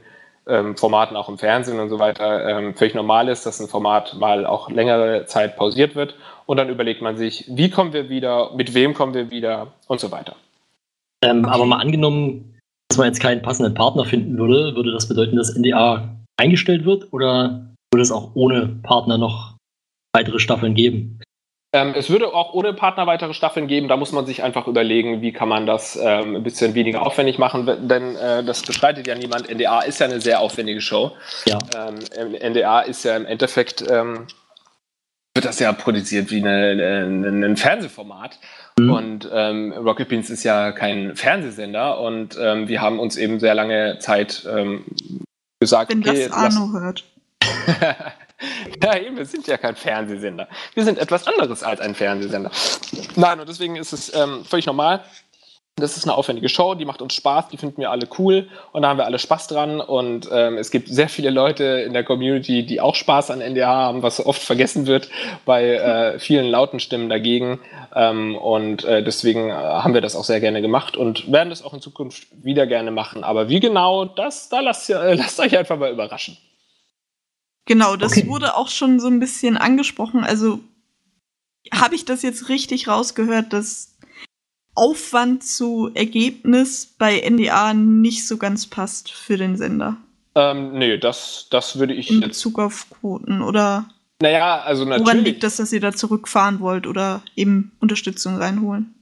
C: ähm, Formaten auch im Fernsehen und so weiter ähm, völlig normal ist, dass ein Format mal auch längere Zeit pausiert wird und dann überlegt man sich, wie kommen wir wieder, mit wem kommen wir wieder und so weiter.
E: Ähm. Aber mal angenommen, dass man jetzt keinen passenden Partner finden würde, würde das bedeuten, dass NDA eingestellt wird oder würde es auch ohne Partner noch weitere Staffeln geben.
C: Ähm, es würde auch ohne Partner weitere Staffeln geben. Da muss man sich einfach überlegen, wie kann man das ähm, ein bisschen weniger aufwendig machen, denn äh, das bestreitet ja niemand. NDA ist ja eine sehr aufwendige Show.
E: Ja.
C: Ähm, NDA ist ja im Endeffekt ähm, wird das ja produziert wie eine, eine, ein Fernsehformat. Mhm. Und ähm, Rocket Beans ist ja kein Fernsehsender und ähm, wir haben uns eben sehr lange Zeit gesagt,
F: Wenn okay, das Arno hört. *laughs* *laughs*
C: Ja, wir sind ja kein Fernsehsender. Wir sind etwas anderes als ein Fernsehsender. Nein, und deswegen ist es ähm, völlig normal. Das ist eine aufwendige Show, die macht uns Spaß, die finden wir alle cool und da haben wir alle Spaß dran. Und ähm, es gibt sehr viele Leute in der Community, die auch Spaß an NDH haben, was oft vergessen wird bei äh, vielen lauten Stimmen dagegen. Ähm, und äh, deswegen äh, haben wir das auch sehr gerne gemacht und werden das auch in Zukunft wieder gerne machen. Aber wie genau, das, da lasst, ihr, äh, lasst euch einfach mal überraschen.
F: Genau, das okay. wurde auch schon so ein bisschen angesprochen. Also habe ich das jetzt richtig rausgehört, dass Aufwand zu Ergebnis bei NDA nicht so ganz passt für den Sender?
C: Ähm, nee, das, das würde ich.
F: In Bezug auf Quoten oder.
C: Naja, also natürlich.
F: Woran liegt das, dass ihr da zurückfahren wollt oder eben Unterstützung reinholen?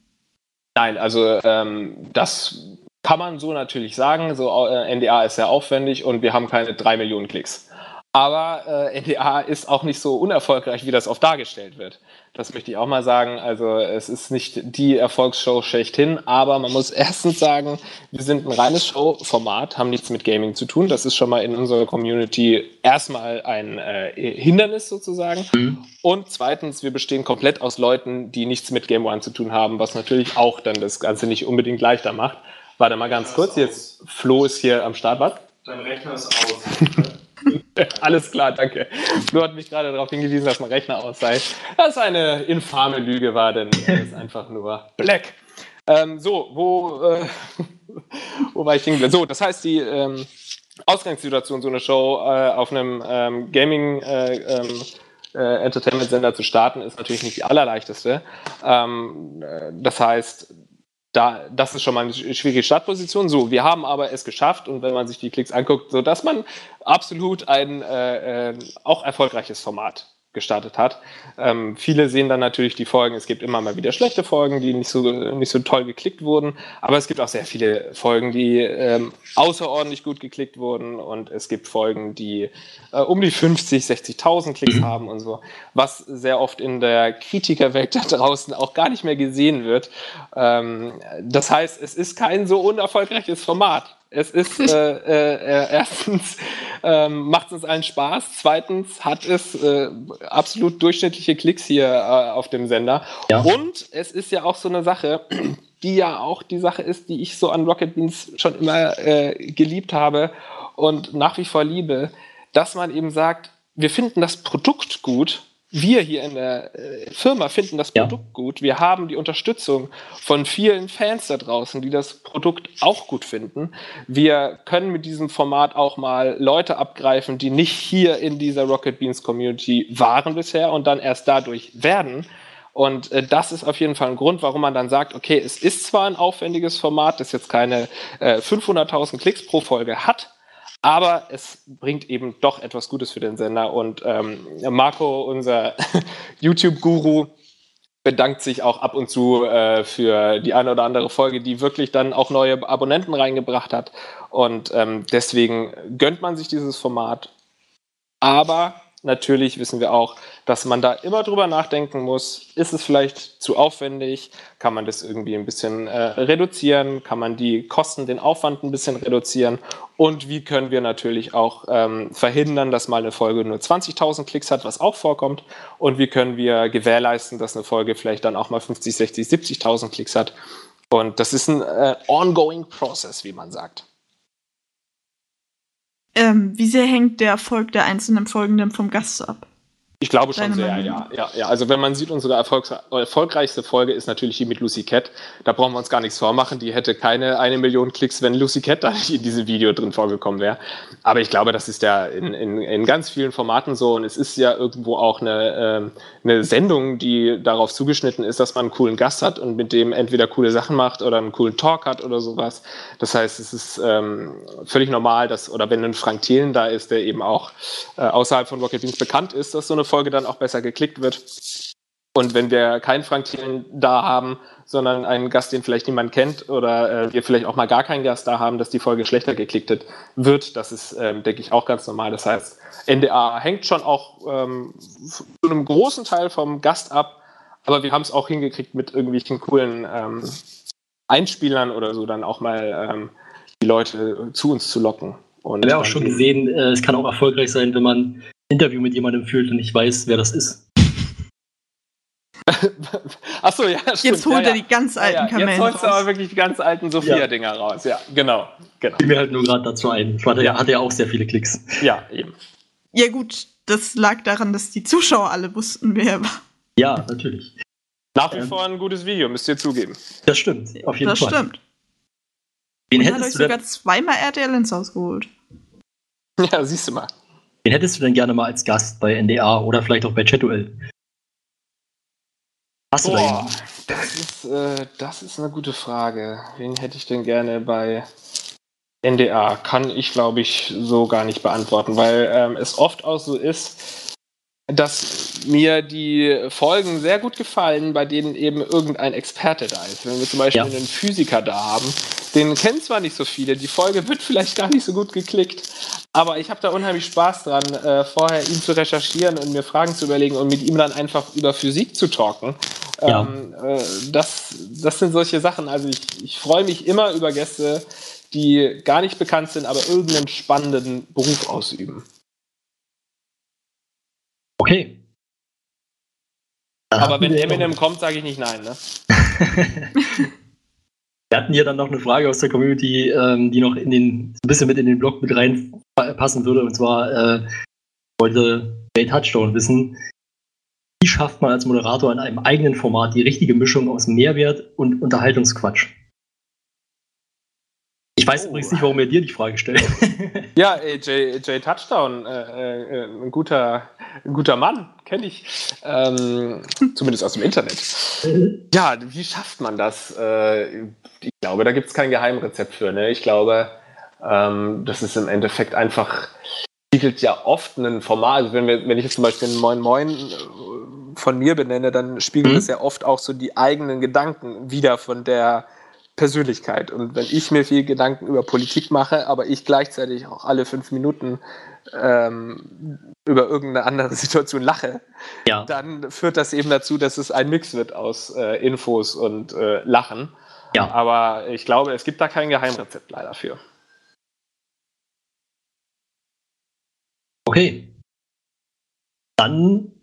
C: Nein, also ähm, das kann man so natürlich sagen. So äh, NDA ist sehr aufwendig und wir haben keine drei Millionen Klicks. Aber äh, NDA ist auch nicht so unerfolgreich, wie das oft dargestellt wird. Das möchte ich auch mal sagen. Also es ist nicht die Erfolgsshow schlechthin, aber man muss erstens sagen, wir sind ein reines Showformat, haben nichts mit Gaming zu tun. Das ist schon mal in unserer Community erstmal ein äh, Hindernis sozusagen. Mhm. Und zweitens, wir bestehen komplett aus Leuten, die nichts mit Game One zu tun haben, was natürlich auch dann das Ganze nicht unbedingt leichter macht. Warte mal ganz kurz, jetzt Flo ist hier am Start. Was?
D: Dein Rechner ist aus. *laughs*
C: Alles klar, danke. Flo hat mich gerade darauf hingewiesen, dass mein Rechner aus sei. Das eine infame Lüge war, denn er ist einfach nur black. Ähm, so, wo, äh, *laughs* wo war ich hingeblieben? So, das heißt, die ähm, Ausgangssituation, so eine Show äh, auf einem ähm, Gaming- äh, ähm, äh, Entertainment-Sender zu starten, ist natürlich nicht die allerleichteste. Ähm, äh, das heißt, da, das ist schon mal eine schwierige Startposition. So, wir haben aber es geschafft und wenn man sich die Klicks anguckt, so dass man absolut ein äh, äh, auch erfolgreiches Format gestartet hat. Ähm, viele sehen dann natürlich die Folgen. Es gibt immer mal wieder schlechte Folgen, die nicht so, nicht so toll geklickt wurden. Aber es gibt auch sehr viele Folgen, die ähm, außerordentlich gut geklickt wurden. Und es gibt Folgen, die äh, um die 50, 60.000 Klicks haben und so. Was sehr oft in der Kritikerwelt da draußen auch gar nicht mehr gesehen wird. Ähm, das heißt, es ist kein so unerfolgreiches Format. Es ist äh, äh, äh, erstens ähm, macht es uns allen Spaß, zweitens hat es äh, absolut durchschnittliche Klicks hier äh, auf dem Sender ja. und es ist ja auch so eine Sache, die ja auch die Sache ist, die ich so an Rocket Beans schon immer äh, geliebt habe und nach wie vor liebe, dass man eben sagt, wir finden das Produkt gut wir hier in der äh, Firma finden das Produkt ja. gut. Wir haben die Unterstützung von vielen Fans da draußen, die das Produkt auch gut finden. Wir können mit diesem Format auch mal Leute abgreifen, die nicht hier in dieser Rocket Beans Community waren bisher und dann erst dadurch werden. Und äh, das ist auf jeden Fall ein Grund, warum man dann sagt, okay, es ist zwar ein aufwendiges Format, das jetzt keine äh, 500.000 Klicks pro Folge hat, aber es bringt eben doch etwas Gutes für den Sender. Und ähm, Marco, unser *laughs* YouTube-Guru, bedankt sich auch ab und zu äh, für die eine oder andere Folge, die wirklich dann auch neue Abonnenten reingebracht hat. Und ähm, deswegen gönnt man sich dieses Format. Aber natürlich wissen wir auch, dass man da immer drüber nachdenken muss, ist es vielleicht zu aufwendig, kann man das irgendwie ein bisschen äh, reduzieren, kann man die Kosten, den Aufwand ein bisschen reduzieren? Und wie können wir natürlich auch ähm, verhindern, dass mal eine Folge nur 20.000 Klicks hat, was auch vorkommt? Und wie können wir gewährleisten, dass eine Folge vielleicht dann auch mal 50, 60, 70.000 Klicks hat? Und das ist ein äh, ongoing process, wie man sagt.
F: Ähm, wie sehr hängt der Erfolg der einzelnen Folgen denn vom Gast ab?
C: Ich glaube schon
F: Deine
C: sehr,
F: Meinung?
C: ja, ja, ja. Also wenn man sieht, unsere Erfolgs erfolgreichste Folge ist natürlich die mit Lucy Cat. Da brauchen wir uns gar nichts vormachen. Die hätte keine eine Million Klicks, wenn Lucy Cat da nicht in diesem Video drin vorgekommen wäre. Aber ich glaube, das ist ja in, in, in ganz vielen Formaten so. Und es ist ja irgendwo auch eine, ähm, eine Sendung, die darauf zugeschnitten ist, dass man einen coolen Gast hat und mit dem entweder coole Sachen macht oder einen coolen Talk hat oder sowas. Das heißt, es ist ähm, völlig normal, dass, oder wenn ein Frank Thelen da ist, der eben auch äh, außerhalb von Rocket Beans bekannt ist, dass so eine Folge dann auch besser geklickt wird. Und wenn wir keinen Frank Thielen da haben, sondern einen Gast, den vielleicht niemand kennt, oder äh, wir vielleicht auch mal gar keinen Gast da haben, dass die Folge schlechter geklickt wird, das ist, ähm, denke ich, auch ganz normal. Das heißt, NDA hängt schon auch ähm, zu einem großen Teil vom Gast ab, aber wir haben es auch hingekriegt, mit irgendwelchen coolen ähm, Einspielern oder so dann auch mal ähm, die Leute zu uns zu locken. Und
E: Ich habe auch schon gesehen, äh, es kann auch erfolgreich sein, wenn man Interview mit jemandem führt und nicht weiß, wer das ist. *laughs*
C: Achso, ja, stimmt.
F: Jetzt holt
C: ja,
F: er die ganz
C: ja.
F: alten
C: ja, Jetzt
F: Kamellen
C: holst du aber wirklich die ganz alten Sophia-Dinger raus. Ja, genau. genau.
E: Fiel mir halt nur gerade dazu ein. Ich hatte,
C: Ja.
E: hatte ja auch sehr viele Klicks.
C: Ja, eben.
F: Ja gut, das lag daran, dass die Zuschauer alle wussten, wer er war.
E: Ja, natürlich.
C: Nach wie
E: Ähm.
C: vor ein gutes Video, müsst ihr zugeben.
E: Das stimmt. Auf jeden
F: das
E: Fall.
F: stimmt.
E: Wen
F: Er hat euch
E: hättest, du
F: sogar zweimal RTL ins Haus geholt.
C: Ja, siehst du mal.
E: Wen hättest du denn gerne mal als Gast bei NDA oder vielleicht auch bei Chatuel? Hast du da
C: Boah,
E: jemanden?
C: das ist, äh, das ist eine gute Frage. Wen hätte ich denn gerne bei NDA? Kann ich, glaube ich, so gar nicht beantworten, weil ähm, es oft auch so ist, dass mir die Folgen sehr gut gefallen, bei denen eben irgendein Experte da ist. Wenn wir zum Beispiel
E: Ja.
C: einen Physiker da haben, den kennen zwar nicht so viele, die Folge wird vielleicht gar nicht so gut geklickt, aber ich habe da unheimlich Spaß dran, äh, vorher ihn zu recherchieren und mir Fragen zu überlegen und mit ihm dann einfach über Physik zu talken.
E: Ja.
C: Ähm, äh, das, das sind solche Sachen. Also ich, ich freue mich immer über Gäste, die gar nicht bekannt sind, aber irgendeinen spannenden Beruf ausüben.
E: Okay. Dann
C: Aber wenn Eminem
E: noch-
C: kommt, sage ich nicht nein. Ne? *laughs*
E: Wir hatten hier dann noch eine Frage aus der Community, ähm, die noch in den, ein bisschen mit in den Blog mit reinpassen würde. Und zwar äh, wollte Jay Touchdown wissen, wie schafft man als Moderator in einem eigenen Format die richtige Mischung aus Mehrwert und Unterhaltungsquatsch? Ich weiß
C: Oh.
E: übrigens nicht, warum er dir die Frage stellt.
C: Ja, ey, Jay, Jay Touchdown, äh, äh, ein, guter, ein guter Mann, kenne ich. Ähm, zumindest aus dem Internet. Ja, wie schafft man das? Äh, ich glaube, da gibt es kein Geheimrezept für. Ne? Ich glaube, ähm, das ist im Endeffekt einfach, spiegelt ja oft ein Format. Also wenn, wir, wenn ich jetzt zum Beispiel ein Moin Moin äh, von mir benenne, dann spiegelt
E: Mhm.
C: es ja oft auch so die eigenen Gedanken wieder von der Persönlichkeit. Und wenn ich mir viel Gedanken über Politik mache, aber ich gleichzeitig auch alle fünf Minuten ähm, über irgendeine andere *laughs* Situation lache,
E: ja.
C: dann führt das eben dazu, dass es ein Mix wird aus äh, Infos und äh, Lachen.
E: Ja.
C: Aber ich glaube, es gibt da kein Geheimrezept leider für.
E: Okay. Dann,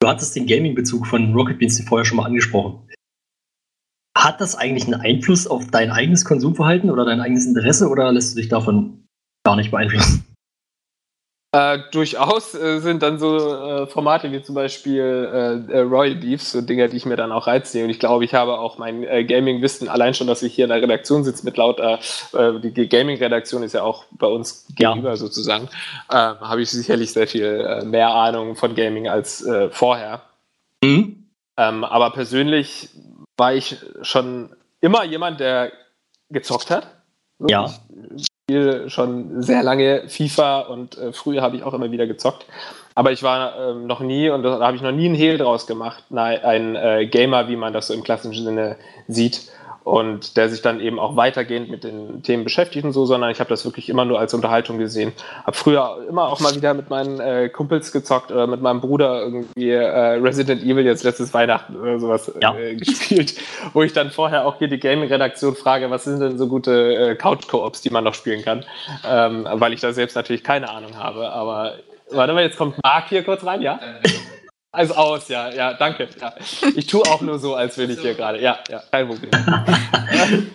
E: du hattest den Gaming-Bezug von Rocket Beans vorher schon mal angesprochen. Hat das eigentlich einen Einfluss auf dein eigenes Konsumverhalten oder dein eigenes Interesse oder lässt du dich davon gar nicht beeinflussen?
C: Äh, durchaus äh, sind dann so äh, Formate wie zum Beispiel äh, äh, Royal Beefs, so Dinger, die ich mir dann auch reiznehme. Und ich glaube, ich habe auch mein äh, Gaming-Wissen, allein schon, dass ich hier in der Redaktion sitze mit lauter, die Gaming-Redaktion ist ja auch bei uns
E: Ja.
C: gegenüber sozusagen, äh, habe ich sicherlich sehr viel mehr Ahnung von Gaming als vorher.
E: Mhm.
C: Ähm, aber persönlich war ich schon immer jemand, der gezockt hat.
E: Ja.
C: Ich schon sehr lange FIFA und äh, früher habe ich auch immer wieder gezockt. Aber ich war ähm, noch nie, und da habe ich noch nie einen Hehl draus gemacht, nein, ein äh, Gamer, wie man das so im klassischen Sinne sieht. Und der sich dann eben auch weitergehend mit den Themen beschäftigt und so, sondern ich habe das wirklich immer nur als Unterhaltung gesehen. Habe früher immer auch mal wieder mit meinen äh, Kumpels gezockt oder mit meinem Bruder irgendwie äh, Resident Evil jetzt letztes Weihnachten oder sowas
E: Ja.
C: äh, *laughs* gespielt, wo ich dann vorher auch hier die Gaming-Redaktion frage, was sind denn so gute äh, Couch-Koops, die man noch spielen kann, ähm, weil ich da selbst natürlich keine Ahnung habe, aber warte mal, jetzt kommt Marc hier kurz rein, ja? Also aus, ja, ja, danke. Ja. Ich tue auch nur so, als würde ich hier gerade. Ja, ja, kein Problem. *laughs*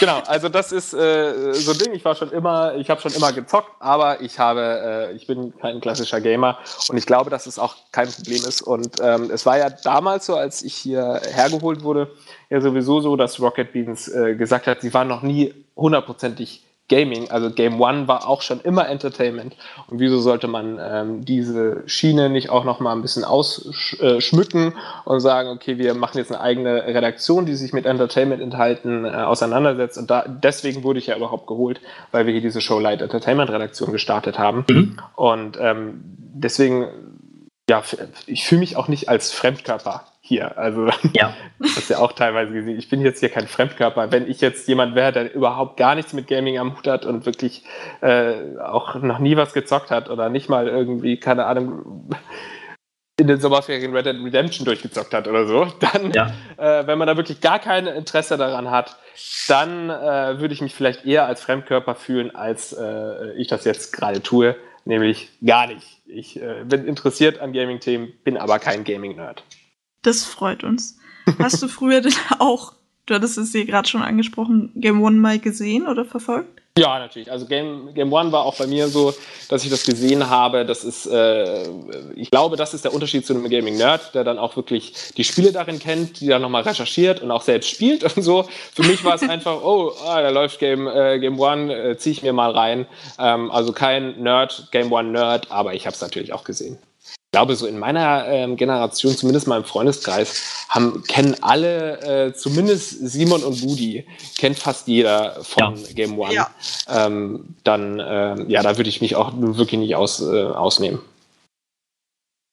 C: genau, also das ist äh, so ein Ding. Ich war schon immer, ich habe schon immer gezockt, aber ich habe, äh, ich bin kein klassischer Gamer und ich glaube, dass es auch kein Problem ist. Und ähm, es war ja damals so, als ich hier hergeholt wurde, ja sowieso so, dass Rocket Beans äh, gesagt hat, sie waren noch nie hundertprozentig Gaming, also Game One war auch schon immer Entertainment. Und wieso sollte man ähm, diese Schiene nicht auch noch mal ein bisschen ausschmücken und sagen, okay, wir machen jetzt eine eigene Redaktion, die sich mit Entertainment-Inhalten äh, auseinandersetzt. Und da, deswegen wurde ich ja überhaupt geholt, weil wir hier diese Show Light Entertainment-Redaktion gestartet haben. Und ähm, deswegen, ja, ich fühle mich auch nicht als Fremdkörper hier. Also *laughs*
E: Ja.
C: das ist ja auch teilweise gesehen. Ich bin jetzt hier kein Fremdkörper. Wenn ich jetzt jemand wäre, der überhaupt gar nichts mit Gaming am Hut hat und wirklich äh, auch noch nie was gezockt hat oder nicht mal irgendwie, keine Ahnung, in den Sommerferien Red Dead Redemption durchgezockt hat oder so, *laughs* dann,
E: Ja.
C: äh, wenn man da wirklich gar kein Interesse daran hat, dann äh, würde ich mich vielleicht eher als Fremdkörper fühlen, als äh, ich das jetzt gerade tue, nämlich gar nicht. Ich äh, bin interessiert an Gaming-Themen, bin aber kein Gaming-Nerd.
F: Das freut uns. Hast du früher denn *laughs* auch, du hattest es hier gerade schon angesprochen, Game One mal gesehen oder verfolgt?
C: Ja, natürlich. Also Game, Game One war auch bei mir so, dass ich das gesehen habe. Das ist, äh, ich glaube, das ist der Unterschied zu einem Gaming-Nerd, der dann auch wirklich die Spiele darin kennt, die dann nochmal recherchiert und auch selbst spielt *laughs* und so. Für mich war es einfach, oh, ah, da läuft Game, äh, Game One, äh, ziehe ich mir mal rein. Ähm, also kein Nerd, Game One-Nerd, aber ich habe es natürlich auch gesehen. Ich glaube, so in meiner ähm, Generation, zumindest mal im Freundeskreis, haben, kennen alle, äh, zumindest Simon und Budi, kennt fast jeder von Game One.
F: Ja.
C: Ähm, dann, ähm, ja, da würde ich mich auch wirklich nicht aus, äh, ausnehmen.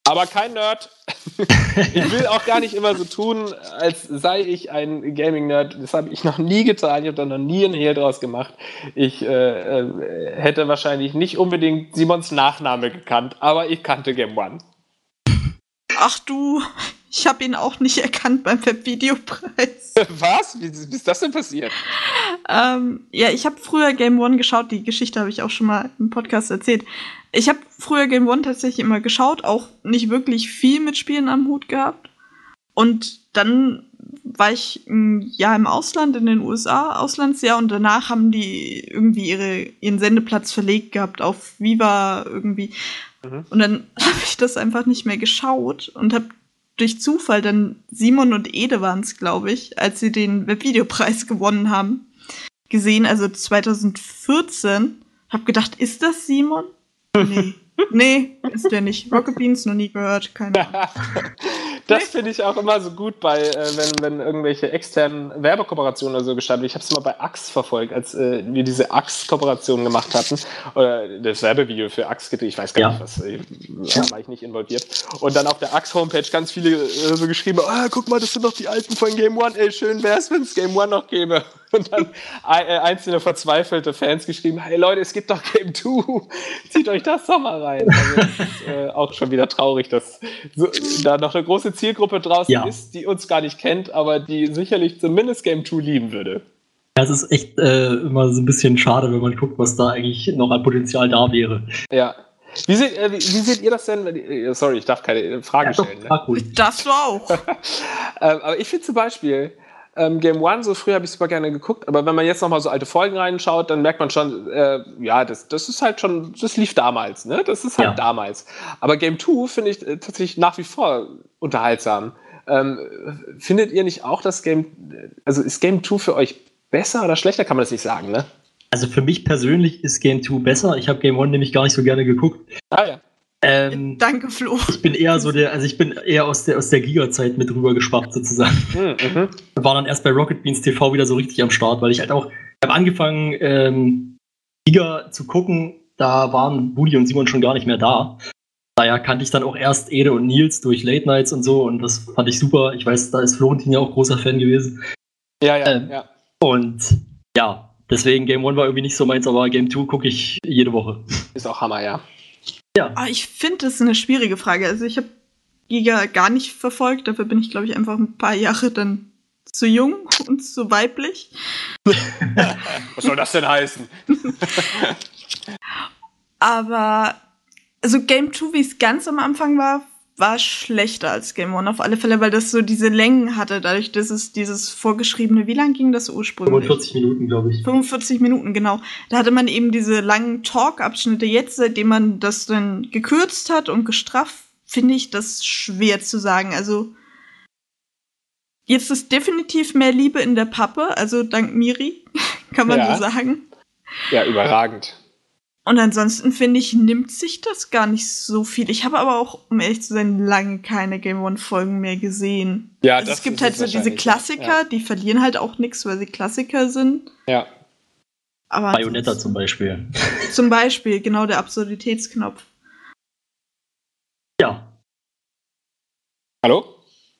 C: Aber kein Nerd. *laughs* ich will auch gar nicht immer so tun, als sei ich ein Gaming-Nerd. Das habe ich noch nie getan. Ich habe da noch nie einen Hehl draus gemacht. Ich äh, äh, hätte wahrscheinlich nicht unbedingt Simons Nachname gekannt, aber ich kannte Game One.
F: Ach du, ich habe ihn auch nicht erkannt beim Webvideopreis. *laughs*
C: Was? Wie, wie ist das denn passiert?
F: ähm, ja, ich habe früher Game One geschaut. Die Geschichte habe ich auch schon mal im Podcast erzählt. Ich habe früher Game One tatsächlich immer geschaut, auch nicht wirklich viel mit Spielen am Hut gehabt. Und dann war ich ein Jahr im Ausland, in den USA, Auslandsjahr, und danach haben die irgendwie ihre, ihren Sendeplatz verlegt gehabt auf Viva irgendwie.
C: Mhm.
F: Und dann *laughs* habe ich das einfach nicht mehr geschaut und habe durch Zufall dann Simon und Ede waren es, glaube ich, als sie den Webvideopreis gewonnen haben, gesehen, also 2014. Hab gedacht, ist das Simon? Nee. nee, ist der nicht. Rocket Beans noch nie gehört, keine Ahnung. *laughs*
C: Das finde ich auch immer so gut bei, äh, wenn, wenn irgendwelche externen Werbekooperationen oder so gestartet werden. Ich habe es mal bei Axe verfolgt, als äh, wir diese Axe-Kooperation gemacht hatten. Oder das Werbevideo für Axe gedreht, ich weiß gar
E: Ja.
C: nicht, was, äh, da war ich nicht involviert. Und dann auf der Axe-Homepage ganz viele äh, so geschrieben, ah, guck mal, das sind doch die alten von Game One, ey, schön wär's, wenn es Game One noch gäbe. *laughs* Und dann äh, einzelne verzweifelte Fans geschrieben, hey Leute, es gibt doch Game 2, zieht euch das doch mal rein. Also das ist äh, auch schon wieder traurig, dass so, da noch eine große Zielgruppe draußen
E: Ja.
C: ist, die uns gar nicht kennt, aber die sicherlich zumindest Game 2 lieben würde.
E: Das ist echt äh, immer so ein bisschen schade, wenn man guckt, was da eigentlich noch an Potenzial da wäre.
C: Ja. Wie seht, äh, wie, wie seht ihr das denn? äh, Sorry, ich darf keine äh, Fragen
E: doch,
C: stellen. Ne?
E: frag ruhig.
F: Darfst du auch. *laughs*
C: Ähm, aber ich finde zum Beispiel, ähm, Game One, so früher habe ich super gerne geguckt, aber wenn man jetzt nochmal so alte Folgen reinschaut, dann merkt man schon, äh, ja, das, das ist halt schon, das lief damals, ne? Das ist halt
E: Ja.
C: damals. Aber Game 2 finde ich äh, tatsächlich nach wie vor unterhaltsam. Ähm, findet ihr nicht auch das Game, also ist Game 2 für euch besser oder schlechter, kann man das nicht sagen, ne?
E: Also für mich persönlich ist Game 2 besser. Ich habe Game 1 nämlich gar nicht so gerne geguckt.
C: Ah ja.
E: Ähm, *laughs*
F: Danke, Flo.
E: ich bin eher so der, also ich bin eher aus der, aus der Giga-Zeit mit rüber geschwappt sozusagen.
C: Hm, mhm. *laughs*
E: War dann erst bei Rocket Beans TV wieder so richtig am Start, weil ich halt auch, ich habe angefangen, ähm, Giga zu gucken, da waren Budi und Simon schon gar nicht mehr da. Daher kannte ich dann auch erst Ede und Nils durch Late Nights und so und das fand ich super. Ich weiß, da ist Florentin ja auch großer Fan gewesen.
C: Ja, ja,
E: Ähm,
C: ja.
E: Und ja, deswegen Game One war irgendwie nicht so meins, aber Game 2 gucke ich jede Woche.
C: Ist auch Hammer, ja.
F: Ah, ich finde das eine schwierige Frage. Also ich habe Giga gar nicht verfolgt, dafür bin ich, glaube ich, einfach ein paar Jahre dann zu jung und zu weiblich.
C: Was soll das denn heißen?
F: Aber also Game 2, wie es ganz am Anfang war, war schlechter als Game 1 auf alle Fälle, weil das so diese Längen hatte, dadurch, dass es dieses vorgeschriebene, wie lang ging das ursprünglich?
E: 45 Minuten, glaube ich.
F: 45 Minuten, genau. Da hatte man eben diese langen Talk-Abschnitte. Jetzt, seitdem man das dann gekürzt hat und gestrafft, finde ich das schwer zu sagen. Also, jetzt ist definitiv mehr Liebe in der Pappe, also dank Miri, *laughs* kann man
C: Ja.
F: so sagen.
C: Ja, überragend.
F: Und ansonsten finde ich, nimmt sich das gar nicht so viel. Ich habe aber auch, um ehrlich zu sein, lange keine Game One-Folgen mehr gesehen.
C: Ja,
F: also
C: das
F: es gibt
C: ist
F: halt
C: es
F: so diese Klassiker, die verlieren halt auch nichts, weil sie Klassiker sind.
C: Ja.
F: Aber
E: Bayonetta zum Beispiel.
F: zum Beispiel, genau der Absurditätsknopf.
E: Ja.
C: Hallo?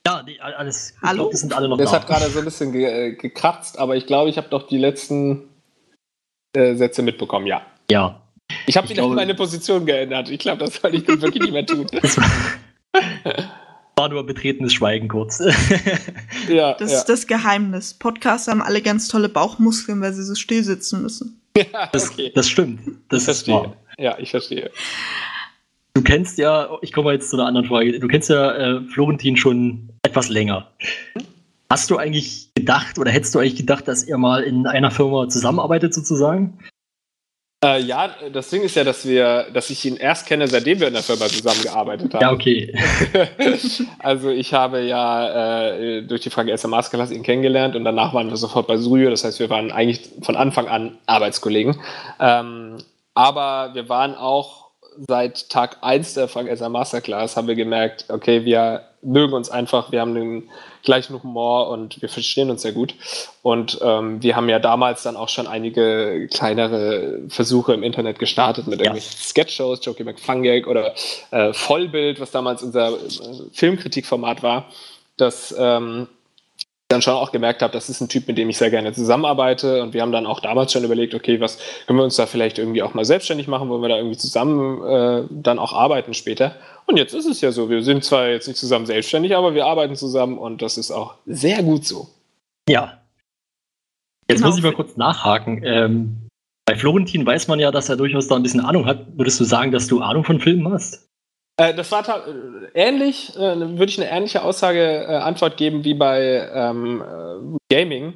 E: Ja, die, alles.
F: Hallo?
E: glaub, das sind alle noch
C: Das
E: da.
C: hat gerade so ein bisschen ge äh, gekratzt, aber ich glaube, ich habe doch die letzten äh, Sätze mitbekommen, ja.
E: ja.
C: Ich habe
E: glaube-
C: meine Position geändert. Ich glaube, das soll ich dann wirklich nicht mehr tun. *laughs*
E: Das war, nur betretenes Schweigen kurz. *laughs*
C: Ja,
F: Das
C: ja.
F: ist das Geheimnis. Podcaster haben alle ganz tolle Bauchmuskeln, weil sie so still sitzen müssen. *laughs*
E: Das,
C: okay.
E: das stimmt. Das
C: ich
E: ist wahr.
C: verstehe. Ja, ich verstehe.
E: Du kennst ja, ich komme jetzt zu einer anderen Frage. Du kennst ja äh, Florentin schon etwas länger. Hast du eigentlich gedacht oder hättest du eigentlich gedacht, dass ihr mal in einer Firma zusammenarbeitet sozusagen?
C: Äh, ja, das Ding ist ja, dass wir, dass ich ihn erst kenne, seitdem wir in der Firma zusammengearbeitet haben.
E: Ja, okay. *laughs*
C: also ich habe ja äh, durch die Frage SM Masterclass ihn kennengelernt und danach waren wir sofort bei Surio. Das heißt, wir waren eigentlich von Anfang an Arbeitskollegen. Ähm, aber wir waren auch seit Tag 1 der Frank SM Masterclass haben wir gemerkt, okay, wir mögen uns einfach, wir haben den gleichen Humor und wir verstehen uns sehr gut. Und ähm, wir haben ja damals dann auch schon einige kleinere Versuche im Internet gestartet mit
E: Ja.
C: irgendwelchen Sketch-Shows, Jokey McFungag oder äh, Vollbild, was damals unser äh, Filmkritikformat war, das ähm, dann schon auch gemerkt habe, das ist ein Typ, mit dem ich sehr gerne zusammenarbeite. Und wir haben dann auch damals schon überlegt, okay, was können wir uns da vielleicht irgendwie auch mal selbstständig machen, wollen wir da irgendwie zusammen äh, dann auch arbeiten später. Und jetzt ist es ja so, wir sind zwar jetzt nicht zusammen selbstständig, aber wir arbeiten zusammen und das ist auch sehr gut so.
E: Ja. Jetzt
F: Genau.
E: muss ich mal kurz nachhaken. Ähm, bei Florentin weiß man ja, dass er durchaus da ein bisschen Ahnung hat. Würdest du sagen, dass du Ahnung von Filmen hast?
C: Äh, das war äh, ähnlich, äh, würde ich eine ähnliche Aussage, äh, Antwort geben wie bei ähm, äh, Gaming.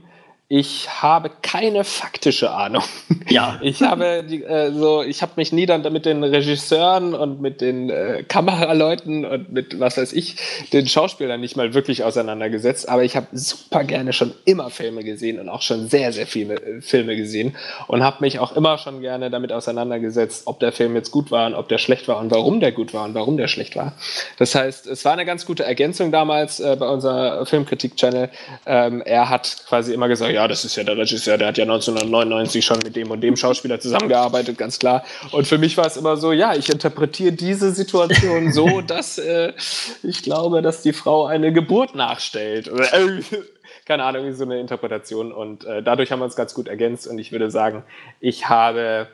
C: Ich habe keine faktische Ahnung.
E: Ja. *laughs*
C: Ich habe die, äh, so, ich habe mich nie dann mit den Regisseuren und mit den äh, Kameraleuten und mit was weiß ich, den Schauspielern nicht mal wirklich auseinandergesetzt. Aber ich habe super gerne schon immer Filme gesehen und auch schon sehr, sehr viele äh, Filme gesehen und habe mich auch immer schon gerne damit auseinandergesetzt, ob der Film jetzt gut war und ob der schlecht war und warum der gut war und warum der schlecht war. Das heißt, es war eine ganz gute Ergänzung damals äh, bei unserer Filmkritik-Channel. Ähm, er hat quasi immer gesagt, ja, das ist ja der Regisseur, der hat ja 1999 schon mit dem und dem Schauspieler zusammengearbeitet, ganz klar. Und für mich war es immer so, ja, ich interpretiere diese Situation so, *laughs* dass äh, ich glaube, dass die Frau eine Geburt nachstellt. *laughs* Keine Ahnung, wie so eine Interpretation. Und äh, dadurch haben wir uns ganz gut ergänzt. Und ich würde sagen, ich habe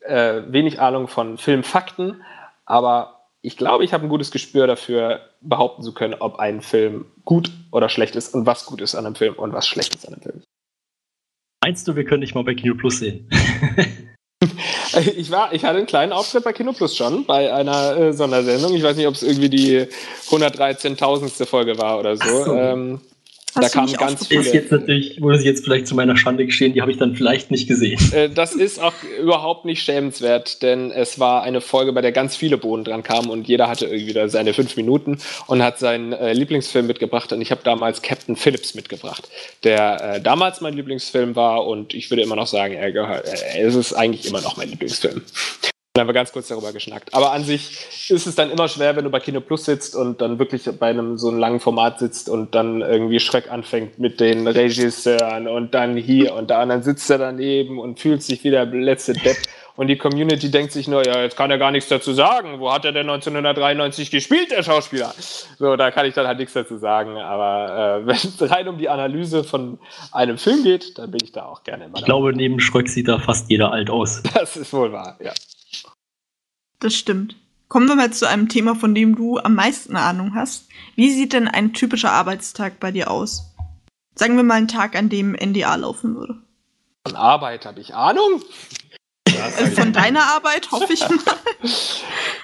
C: äh, wenig Ahnung von Filmfakten, aber ich glaube, ich habe ein gutes Gespür dafür, behaupten zu können, ob ein Film gut oder schlecht ist und was gut ist an einem Film und was schlecht ist an einem Film.
E: Meinst du, wir können dich mal bei Kino Plus sehen? *laughs*
C: Ich war, ich hatte einen kleinen Auftritt bei Kino Plus schon, bei einer äh, Sondersendung. Ich weiß nicht, ob es irgendwie die 113.000. Folge war oder so.
E: So.
C: Ähm, Da kamen ganz
F: aufgepasst?
E: Ist jetzt natürlich, muss ich jetzt vielleicht zu meiner Schande gestehen, die habe ich dann vielleicht nicht gesehen.
C: äh, das ist auch überhaupt nicht schämenswert, denn es war eine Folge, bei der ganz viele Bohnen dran kamen und jeder hatte irgendwie da seine fünf Minuten und hat seinen äh, Lieblingsfilm mitgebracht. Und ich habe damals Captain Phillips mitgebracht, der äh, damals mein Lieblingsfilm war und ich würde immer noch sagen, er gehört, äh, es ist eigentlich immer noch mein Lieblingsfilm. Dann haben wir ganz kurz darüber geschnackt. Aber an sich ist es dann immer schwer, wenn du bei Kino Plus sitzt und dann wirklich bei einem so einem langen Format sitzt und dann irgendwie Schreck anfängt mit den Regisseuren und dann hier und da und dann sitzt er daneben und fühlt sich wie der letzte Depp und die Community denkt sich nur, ja, jetzt kann er gar nichts dazu sagen. Wo hat er denn 1993 gespielt, der Schauspieler? So, da kann ich dann halt nichts dazu sagen. Aber äh, *laughs* wenn es rein um die Analyse von einem Film geht, dann bin ich da auch gerne immer.
E: Ich glaube, neben Schröck sieht da fast jeder alt aus.
C: Das ist wohl wahr, ja.
F: Das stimmt. Kommen wir mal zu einem Thema, von dem du am meisten Ahnung hast. Wie sieht denn ein typischer Arbeitstag bei dir aus? Sagen wir mal einen Tag, an dem NDA laufen würde.
C: Von Arbeit habe ich Ahnung.
F: Also von deiner Arbeit hoffe ich mal. *laughs*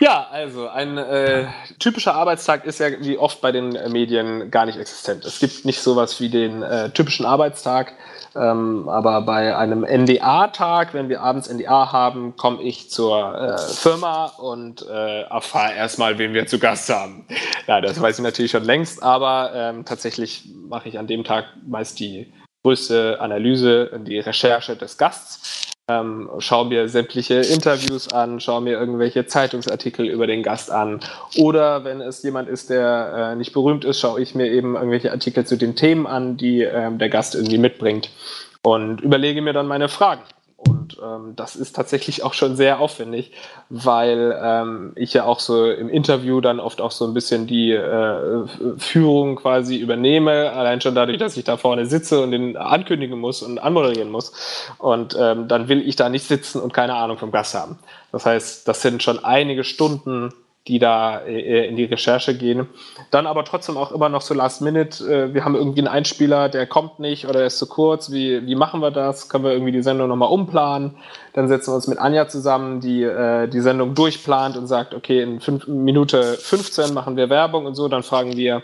C: Ja, also ein äh, typischer Arbeitstag ist ja wie oft bei den äh, Medien gar nicht existent. Es gibt nicht sowas wie den äh, typischen Arbeitstag, ähm, aber bei einem NDA-Tag, wenn wir abends NDA haben, komme ich zur äh, Firma und äh, erfahre erstmal, wen wir zu Gast haben. Ja, das weiß ich natürlich schon längst, aber ähm, tatsächlich mache ich an dem Tag meist die größte Analyse, die Recherche des Gasts ähm, schaue mir sämtliche Interviews an, schaue mir irgendwelche Zeitungsartikel über den Gast an. Oder wenn es jemand ist, der äh, nicht berühmt ist, schaue ich mir eben irgendwelche Artikel zu den Themen an, die ähm, der Gast irgendwie mitbringt. Und überlege mir dann meine Fragen. Und ähm, das ist tatsächlich auch schon sehr aufwendig, weil ähm, ich ja auch so im Interview dann oft auch so ein bisschen die äh, Führung quasi übernehme, allein schon dadurch, dass ich da vorne sitze und den ankündigen muss und anmoderieren muss. Und ähm, dann will ich da nicht sitzen und keine Ahnung vom Gast haben. Das heißt, das sind schon einige Stunden die da äh, in die Recherche gehen. Dann aber trotzdem auch immer noch so Last Minute. Äh, wir haben irgendwie einen Einspieler, der kommt nicht oder ist zu kurz. Wie, wie machen wir das? Können wir irgendwie die Sendung nochmal umplanen? Dann setzen wir uns mit Anja zusammen, die äh, die Sendung durchplant und sagt, okay, in fünf, Minute 15 machen wir Werbung und so. Dann fragen wir,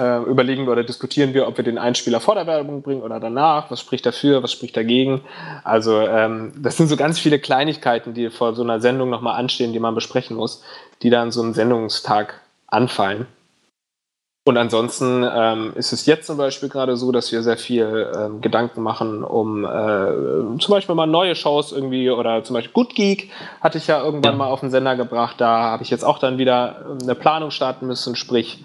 C: äh, überlegen wir oder diskutieren wir, ob wir den Einspieler vor der Werbung bringen oder danach. Was spricht dafür, was spricht dagegen? Also ähm, das sind so ganz viele Kleinigkeiten, die vor so einer Sendung nochmal anstehen, die man besprechen muss, die dann so einen Sendungstag anfallen. Und ansonsten ähm, ist es jetzt zum Beispiel gerade so, dass wir sehr viel ähm, Gedanken machen, um äh, zum Beispiel mal neue Shows irgendwie oder zum Beispiel Good Geek hatte ich ja irgendwann mal auf den Sender gebracht. Da habe ich jetzt auch dann wieder eine Planung starten müssen, sprich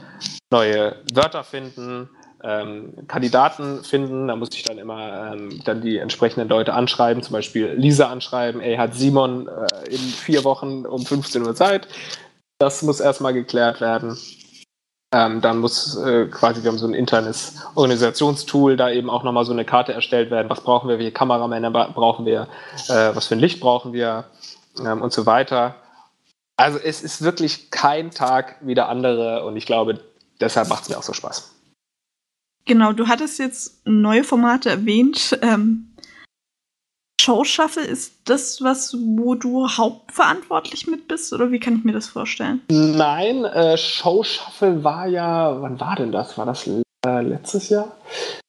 C: neue Wörter finden, ähm, Kandidaten finden. Da musste ich dann immer ähm, dann die entsprechenden Leute anschreiben, zum Beispiel Lisa anschreiben, ey, hat Simon äh, in vier Wochen um 15 Uhr Zeit. Das muss erstmal geklärt werden. Ähm, dann muss äh, quasi, wir haben so ein internes Organisationstool, da eben auch nochmal so eine Karte erstellt werden. Was brauchen wir, welche Kameramänner brauchen wir, äh, was für ein Licht brauchen wir ähm, und so weiter. Also es ist wirklich kein Tag wie der andere und ich glaube, deshalb macht es mir auch so Spaß.
F: Genau, du hattest jetzt neue Formate erwähnt. Ähm, Showshuffle, ist das was, wo du hauptverantwortlich mit bist? Oder wie kann ich mir das vorstellen?
C: Nein, äh, Showshuffle war ja, wann war denn das? War das äh, letztes Jahr?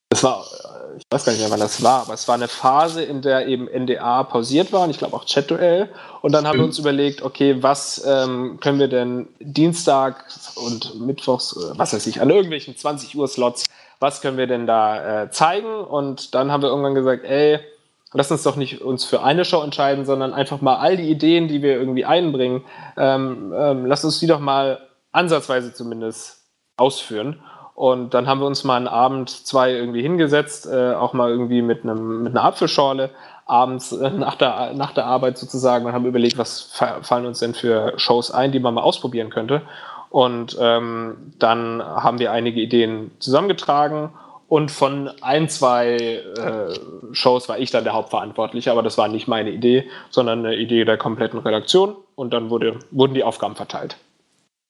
C: Das war, äh, ich weiß gar nicht mehr, wann das war, aber es war eine Phase, in der eben NDA pausiert war und ich glaube auch Chat-Duell. Und dann haben mhm. wir uns überlegt, okay, was ähm, können wir denn Dienstag und Mittwochs, äh, was weiß ich, an irgendwelchen 20 Uhr Slots, was können wir denn da äh, zeigen? Und dann haben wir irgendwann gesagt, ey, lass uns doch nicht uns für eine Show entscheiden, sondern einfach mal all die Ideen, die wir irgendwie einbringen, ähm, ähm, lass uns die doch mal ansatzweise zumindest ausführen. Und dann haben wir uns mal einen Abend zwei irgendwie hingesetzt, äh, auch mal irgendwie mit einem mit einer Apfelschorle abends äh, nach der nach der Arbeit sozusagen und haben überlegt, was fallen uns denn für Shows ein, die man mal ausprobieren könnte. Und ähm, dann haben wir einige Ideen zusammengetragen und von ein, zwei äh, Shows war ich dann der Hauptverantwortliche, aber das war nicht meine Idee, sondern eine Idee der kompletten Redaktion. Und dann wurde, wurden die Aufgaben verteilt.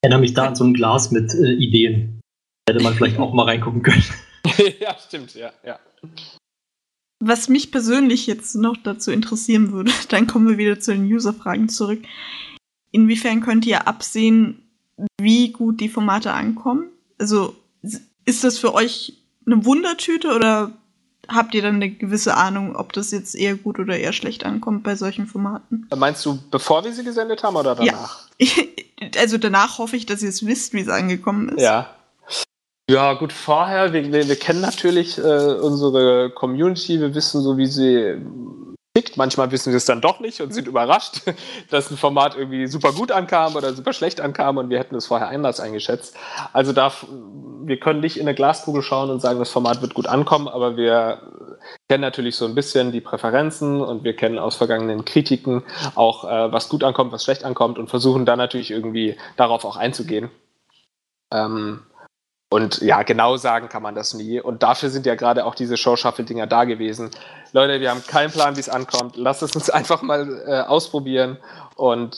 E: Ich erinnere mich da an so ein Glas mit äh, Ideen. Hätte man vielleicht auch mal reingucken können. *laughs* *laughs*
C: ja, stimmt, ja, ja.
F: Was mich persönlich jetzt noch dazu interessieren würde, *laughs* dann kommen wir wieder zu den User-Fragen zurück. Inwiefern könnt ihr absehen, wie gut die Formate ankommen? Also ist das für euch eine Wundertüte oder habt ihr dann eine gewisse Ahnung, ob das jetzt eher gut oder eher schlecht ankommt bei solchen Formaten?
C: Meinst du, bevor wir sie gesendet haben oder danach?
F: Ja. *laughs* also danach hoffe ich, dass ihr es wisst, wie es angekommen ist.
C: Ja. Ja, gut, vorher, wir, wir, wir kennen natürlich äh, unsere Community, wir wissen so, wie sie tickt. Manchmal wissen wir es dann doch nicht und sind überrascht, *laughs* dass ein Format irgendwie super gut ankam oder super schlecht ankam und wir hätten es vorher anders eingeschätzt. Also darf, wir können nicht in eine Glaskugel schauen und sagen, das Format wird gut ankommen, aber wir kennen natürlich so ein bisschen die Präferenzen und wir kennen aus vergangenen Kritiken auch, äh, was gut ankommt, was schlecht ankommt und versuchen dann natürlich irgendwie darauf auch einzugehen. Ähm, und ja, genau sagen kann man das nie. Und dafür sind ja gerade auch diese Show-Shuffle-Dinger da gewesen. Leute, wir haben keinen Plan, wie es ankommt. Lasst es uns *laughs* einfach mal äh, ausprobieren. Und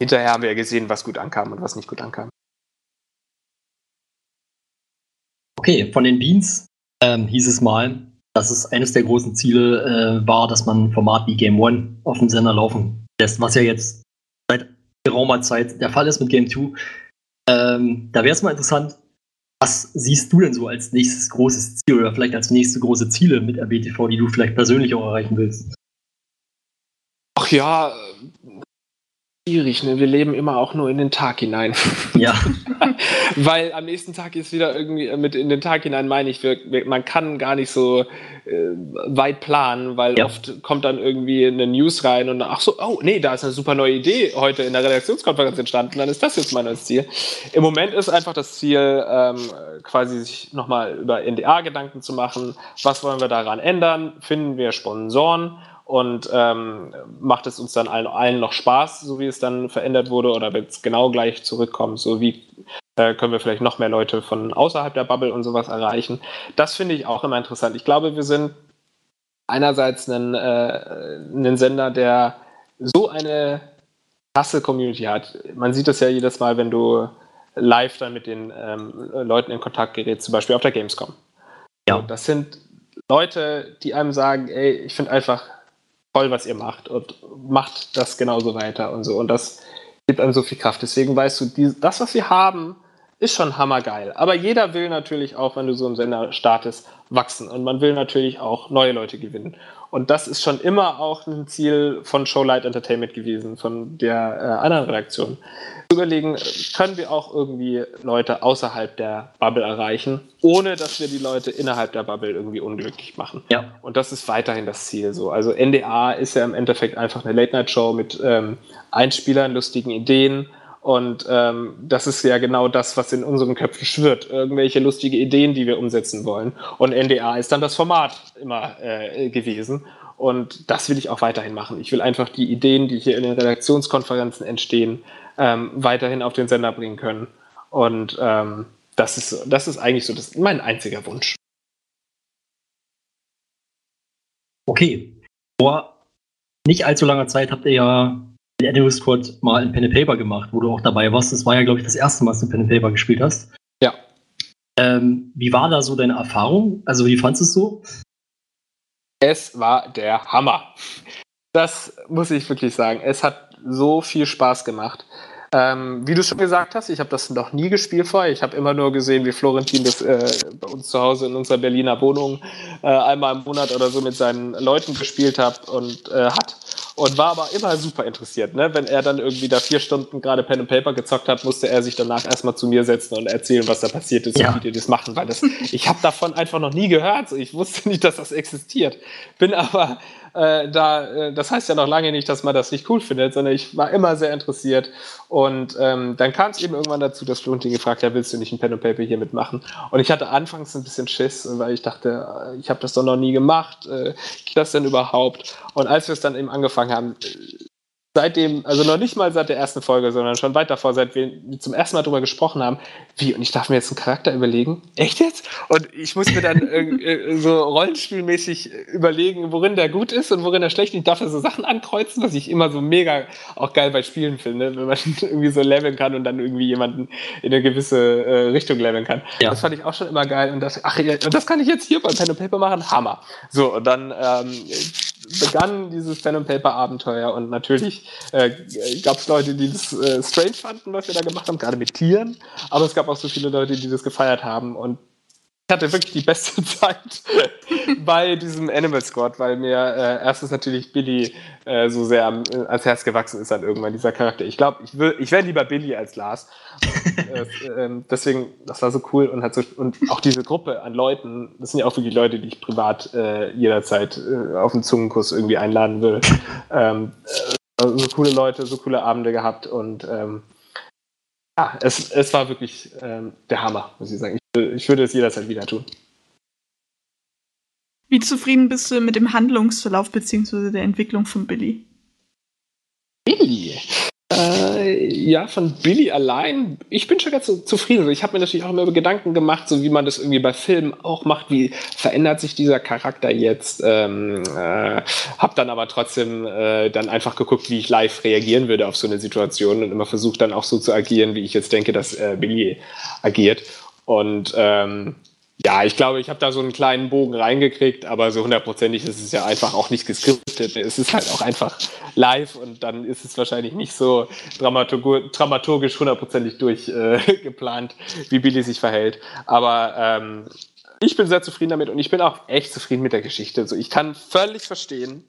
C: hinterher haben wir gesehen, was gut ankam und was nicht gut ankam.
E: Okay, von den Beans ähm, hieß es mal, dass es eines der großen Ziele äh, war, dass man ein Format wie Game One auf dem Sender laufen lässt, was ja jetzt seit geraumer Zeit der Fall ist mit Game 2. Ähm, da wäre es mal interessant, was siehst du denn so als nächstes großes Ziel oder vielleicht als nächste große Ziele mit RBTV, die du vielleicht persönlich auch erreichen willst?
C: Ach ja, schwierig, ne? Wir leben immer auch nur in den Tag hinein. *laughs*
E: Ja. *laughs*
C: Weil am nächsten Tag ist wieder irgendwie äh, mit in den Tag hinein, meine ich, wir, wir, man kann gar nicht so äh, weit planen, weil
E: Ja.
C: oft kommt dann irgendwie eine News rein und ach so, oh nee, da ist eine super neue Idee heute in der Redaktionskonferenz entstanden, dann ist das jetzt mein neues Ziel. Im Moment ist einfach das Ziel, ähm, quasi sich nochmal über NDA Gedanken zu machen. Was wollen wir daran ändern? Finden wir Sponsoren? Und ähm, macht es uns dann allen, allen noch Spaß, so wie es dann verändert wurde, oder wird es genau gleich zurückkommen, so wie äh, können wir vielleicht noch mehr Leute von außerhalb der Bubble und sowas erreichen. Das finde ich auch immer interessant. Ich glaube, wir sind einerseits ein, äh, Sender, der so eine krasse Community hat. Man sieht das ja jedes Mal, wenn du live dann mit den ähm, Leuten in Kontakt gerätst, zum Beispiel auf der Gamescom.
E: Ja.
C: Das sind Leute, die einem sagen, ey, ich finde einfach toll, was ihr macht und macht das genauso weiter und so. Und das gibt einem so viel Kraft. Deswegen weißt du, die, das, was wir haben, ist schon hammergeil. Aber jeder will natürlich auch, wenn du so einen Sender startest, wachsen. Und man will natürlich auch neue Leute gewinnen. Und das ist schon immer auch ein Ziel von Showlight Entertainment gewesen, von der äh, anderen Redaktion. Zu überlegen, können wir auch irgendwie Leute außerhalb der Bubble erreichen, ohne dass wir die Leute innerhalb der Bubble irgendwie unglücklich machen.
E: Ja.
C: Und das ist weiterhin das Ziel so. Also NDA ist ja im Endeffekt einfach eine Late-Night-Show mit ähm, Einspielern, lustigen Ideen. Und ähm, das ist ja genau das, was in unseren Köpfen schwirrt. Irgendwelche lustige Ideen, die wir umsetzen wollen. Und NDA ist dann das Format immer äh, gewesen. Und das will ich auch weiterhin machen. Ich will einfach die Ideen, die hier in den Redaktionskonferenzen entstehen, ähm, weiterhin auf den Sender bringen können. Und ähm, das, ist, das ist eigentlich so das, mein einziger Wunsch.
E: Okay. Vor nicht allzu langer Zeit habt ihr ja den Animal Squad mal in Pen and Paper gemacht, wo du auch dabei warst. Das war ja, glaube ich, das erste Mal, dass du Pen and Paper gespielt hast.
C: Ja.
E: Ähm, wie war da so deine Erfahrung? Also, wie fandest du es so?
C: Es war der Hammer. Das muss ich wirklich sagen. Es hat so viel Spaß gemacht. Ähm, wie du schon gesagt hast, ich habe das noch nie gespielt vorher. Ich habe immer nur gesehen, wie Florentin das äh, bei uns zu Hause in unserer Berliner Wohnung äh, einmal im Monat oder so mit seinen Leuten gespielt hat und äh, hat. Und war aber immer super interessiert. Ne? Wenn er dann irgendwie da vier Stunden gerade Pen and Paper gezockt hat, musste er sich danach erstmal zu mir setzen und erzählen, was da passiert ist
E: Ja.
C: und wie die das machen. Weil das, ich habe davon einfach noch nie gehört. So, Ich wusste nicht, dass das existiert. Bin aber äh, da, äh, das heißt ja noch lange nicht, dass man das nicht cool findet, sondern ich war immer sehr interessiert. Und ähm, dann kam es eben irgendwann dazu, dass Florentin gefragt hat, willst du nicht ein Pen and Paper hier mitmachen? Und ich hatte anfangs ein bisschen Schiss, weil ich dachte, äh, ich habe das doch noch nie gemacht. Äh, geht das denn überhaupt? Und als wir es dann eben angefangen haben, seitdem, also noch nicht mal seit der ersten Folge, sondern schon weit davor, seit wir zum ersten Mal darüber gesprochen haben, wie, und ich darf mir jetzt einen Charakter überlegen? Echt jetzt? Und ich muss mir dann äh, äh, so rollenspielmäßig überlegen, worin der gut ist und worin er schlecht ist. Ich darf da so Sachen ankreuzen, was ich immer so mega auch geil bei Spielen finde, wenn man *laughs* irgendwie so leveln kann und dann irgendwie jemanden in eine gewisse äh, Richtung leveln kann.
E: Ja.
C: Das fand ich auch schon immer geil. Und das, ach, und das kann ich jetzt hier bei Pen and Paper machen? Hammer. So, und dann ähm, begann dieses Pen and Paper Abenteuer und natürlich äh, gab es Leute, die das äh, strange fanden, was wir da gemacht haben, gerade mit Tieren, aber es gab auch so viele Leute, die das gefeiert haben und ich hatte wirklich die beste *laughs* Zeit bei diesem Animal Squad, weil mir äh, erstens natürlich Billy äh, so sehr am, äh, ans Herz gewachsen ist dann irgendwann, dieser Charakter. Ich glaube, ich, ich wäre lieber Billy als Lars. äh, ähm, deswegen, das war so cool und hat so, und auch diese Gruppe an Leuten, das sind ja auch wirklich Leute, die ich privat äh, jederzeit äh, auf einen Zungenkuss irgendwie einladen will. Ähm, äh, so coole Leute, so coole Abende gehabt und ähm, ja, es, es war wirklich ähm, der Hammer, muss ich sagen. Ich, würde es jederzeit wieder tun.
F: Wie zufrieden bist du mit dem Handlungsverlauf bzw. der Entwicklung von Billy?
C: Billy? Äh, ja, von Billy allein. Ich bin schon ganz so zufrieden. Also ich habe mir natürlich auch immer Gedanken gemacht, so wie man das irgendwie bei Filmen auch macht. Wie verändert sich dieser Charakter jetzt? Ähm, äh, hab dann aber trotzdem äh, dann einfach geguckt, wie ich live reagieren würde auf so eine Situation und immer versucht dann auch so zu agieren, wie ich jetzt denke, dass äh, Billy agiert. Und ähm, ja, ich glaube, ich habe da so einen kleinen Bogen reingekriegt, aber so hundertprozentig ist es ja einfach auch nicht geskriptet. Es ist halt auch einfach live und dann ist es wahrscheinlich nicht so dramaturgisch hundertprozentig durchgeplant, äh, *laughs* wie Billy sich verhält. Aber ähm, ich bin sehr zufrieden damit und ich bin auch echt zufrieden mit der Geschichte. Also ich kann völlig verstehen,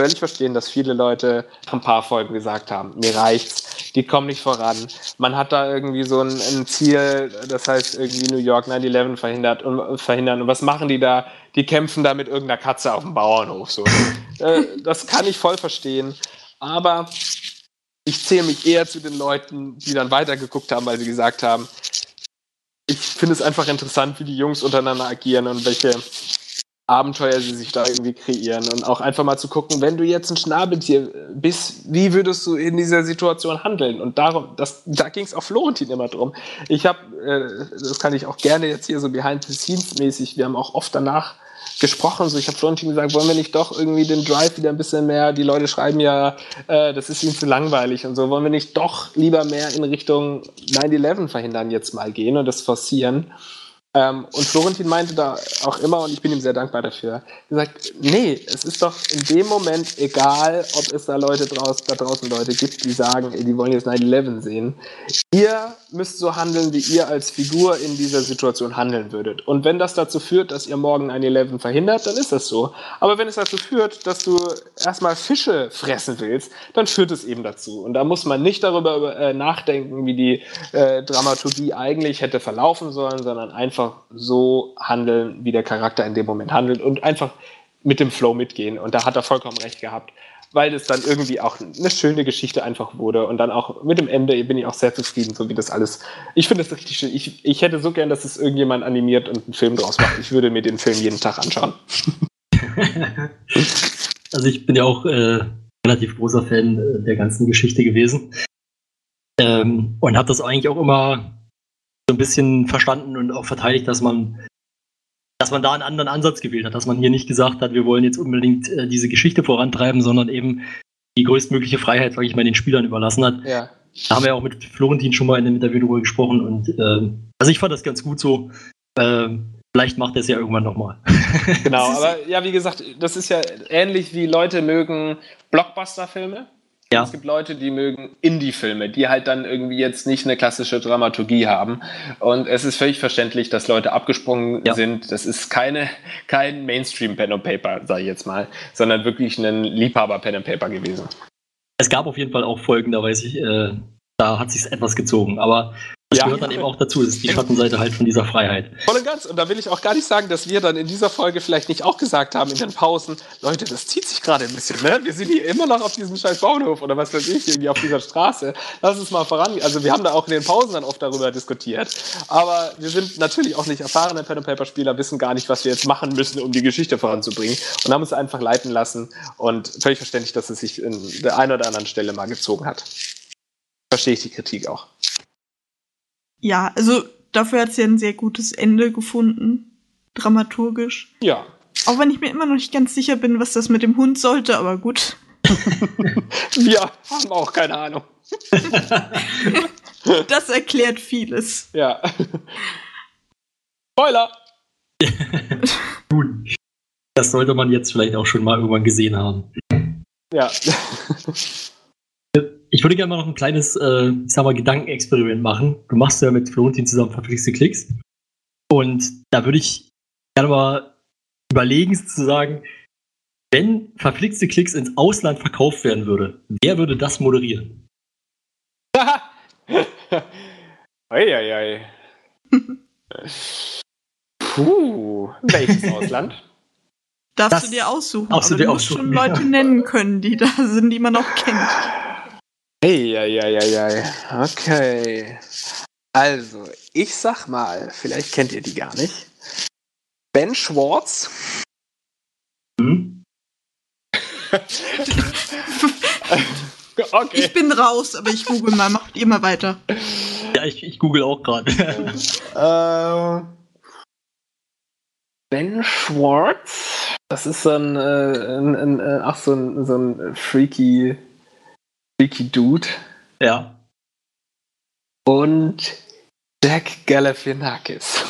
C: völlig verstehen, dass viele Leute ein paar Folgen gesagt haben, mir reicht's, die kommen nicht voran. Man hat da irgendwie so ein, ein Ziel, das heißt irgendwie New York 9-11 verhindert und verhindern. Und was machen die da? Die kämpfen da mit irgendeiner Katze auf dem Bauernhof. So. äh, das kann ich voll verstehen. Aber ich zähle mich eher zu den Leuten, die dann weitergeguckt haben, weil sie gesagt haben, ich finde es einfach interessant, wie die Jungs untereinander agieren und welche Abenteuer sie sich da irgendwie kreieren und auch einfach mal zu gucken, wenn du jetzt ein Schnabeltier bist, wie würdest du in dieser Situation handeln? Und darum, das, da ging es auch Florentin immer drum. Ich habe, äh, das kann ich auch gerne jetzt hier so behind the scenes mäßig, wir haben auch oft danach gesprochen. So, ich habe Florentin gesagt, wollen wir nicht doch irgendwie den Drive wieder ein bisschen mehr? Die Leute schreiben ja, äh, das ist ihnen zu langweilig und so. Wollen wir nicht doch lieber mehr in Richtung 9/11 verhindern jetzt mal gehen und das forcieren? Ähm, und Florentin meinte da auch immer, und ich bin ihm sehr dankbar dafür, gesagt, nee, es ist doch in dem Moment egal, ob es da Leute draußen, da draußen Leute gibt, die sagen, ey, die wollen jetzt 9-11 sehen. Ihr müsst so handeln, wie ihr als Figur in dieser Situation handeln würdet. Und wenn das dazu führt, dass ihr morgen 9-11 verhindert, dann ist das so. Aber wenn es dazu führt, dass du erstmal Fische fressen willst, dann führt es eben dazu. Und da muss man nicht darüber äh, nachdenken, wie die äh, Dramaturgie eigentlich hätte verlaufen sollen, sondern einfach einfach so handeln, wie der Charakter in dem Moment handelt und einfach mit dem Flow mitgehen. Und da hat er vollkommen recht gehabt, weil es dann irgendwie auch eine schöne Geschichte einfach wurde. Und dann auch mit dem Ende bin ich auch sehr zufrieden, so wie das alles. Ich finde das richtig schön. Ich, ich hätte so gern, dass es irgendjemand animiert und einen Film draus macht. Ich würde mir den Film jeden Tag anschauen. *laughs*
E: also ich bin ja auch äh, relativ großer Fan äh, der ganzen Geschichte gewesen. Ähm, und habe das eigentlich auch immer so ein bisschen verstanden und auch verteidigt, dass man, dass man da einen anderen Ansatz gewählt hat, dass man hier nicht gesagt hat, wir wollen jetzt unbedingt äh, diese Geschichte vorantreiben, sondern eben die größtmögliche Freiheit, sage ich mal, den Spielern überlassen hat. Ja. Da haben wir auch mit Florentin schon mal in dem Interview darüber gesprochen und äh, also ich fand das ganz gut so. Äh, vielleicht macht er es ja irgendwann nochmal.
C: genau, *laughs* aber ja, wie gesagt, das ist ja ähnlich wie Leute mögen Blockbuster-Filme. Ja. Es gibt Leute, die mögen Indie-Filme, die halt dann irgendwie jetzt nicht eine klassische Dramaturgie haben. Und es ist völlig verständlich, dass Leute abgesprungen ja. sind. Das ist keine, kein Mainstream-Pen and Paper, sage ich jetzt mal, sondern wirklich ein Liebhaber-Pen and Paper gewesen.
E: Es gab auf jeden Fall auch Folgen, da weiß ich, äh, da hat sich etwas gezogen. Aber das ja. gehört dann eben auch dazu. Das ist die Schattenseite halt von dieser Freiheit.
C: Voll und ganz. Und da will ich auch gar nicht sagen, dass wir dann in dieser Folge vielleicht nicht auch gesagt haben in den Pausen, Leute, das zieht sich gerade ein bisschen, ne? Wir sind hier immer noch auf diesem scheiß Bauernhof oder was weiß ich, irgendwie auf dieser Straße. Lass uns mal voran. Also wir haben da auch in den Pausen dann oft darüber diskutiert. Aber wir sind natürlich auch nicht erfahrene Pen Paper Spieler, wissen gar nicht, was wir jetzt machen müssen, um die Geschichte voranzubringen. Und haben uns einfach leiten lassen. Und völlig verständlich, dass es sich in der einen oder anderen Stelle mal gezogen hat. Verstehe ich die Kritik auch.
F: Ja, also dafür hat sie ein sehr gutes Ende gefunden. Dramaturgisch.
C: Ja.
F: Auch wenn ich mir immer noch nicht ganz sicher bin, was das mit dem Hund sollte, aber gut. *laughs*
C: Wir haben auch keine Ahnung. *laughs*
F: das erklärt vieles.
C: Ja. Spoiler! *laughs*
E: Gut. Das sollte man jetzt vielleicht auch schon mal irgendwann gesehen haben.
C: Ja.
E: Ich würde gerne mal noch ein kleines, äh, ich sag mal, Gedankenexperiment machen. Du machst ja mit Florentin zusammen verflixte Klicks. Und da würde ich gerne mal überlegen, sozusagen, wenn verflixte Klicks ins Ausland verkauft werden würde, wer würde das moderieren? *laughs*
C: Eieiei. Puh, welches Ausland?
F: Darfst
E: Das
F: du dir aussuchen. aber
E: dir
F: du musst schon. Leute nennen können, die da sind, die man auch kennt.
C: Eieiei. Okay. Also, ich sag mal, vielleicht kennt ihr die gar nicht. Ben Schwartz.
E: Hm?
C: Okay. *laughs*
F: Ich bin raus, aber ich google mal. Macht ihr mal weiter.
E: Ja, ich, ich google auch gerade. *laughs*
C: Äh, ben Schwartz. Das ist so ein, äh, ein, ein äh, ach, so ein, so ein freaky, freaky Dude.
E: ja.
C: Und Jack Galifianakis.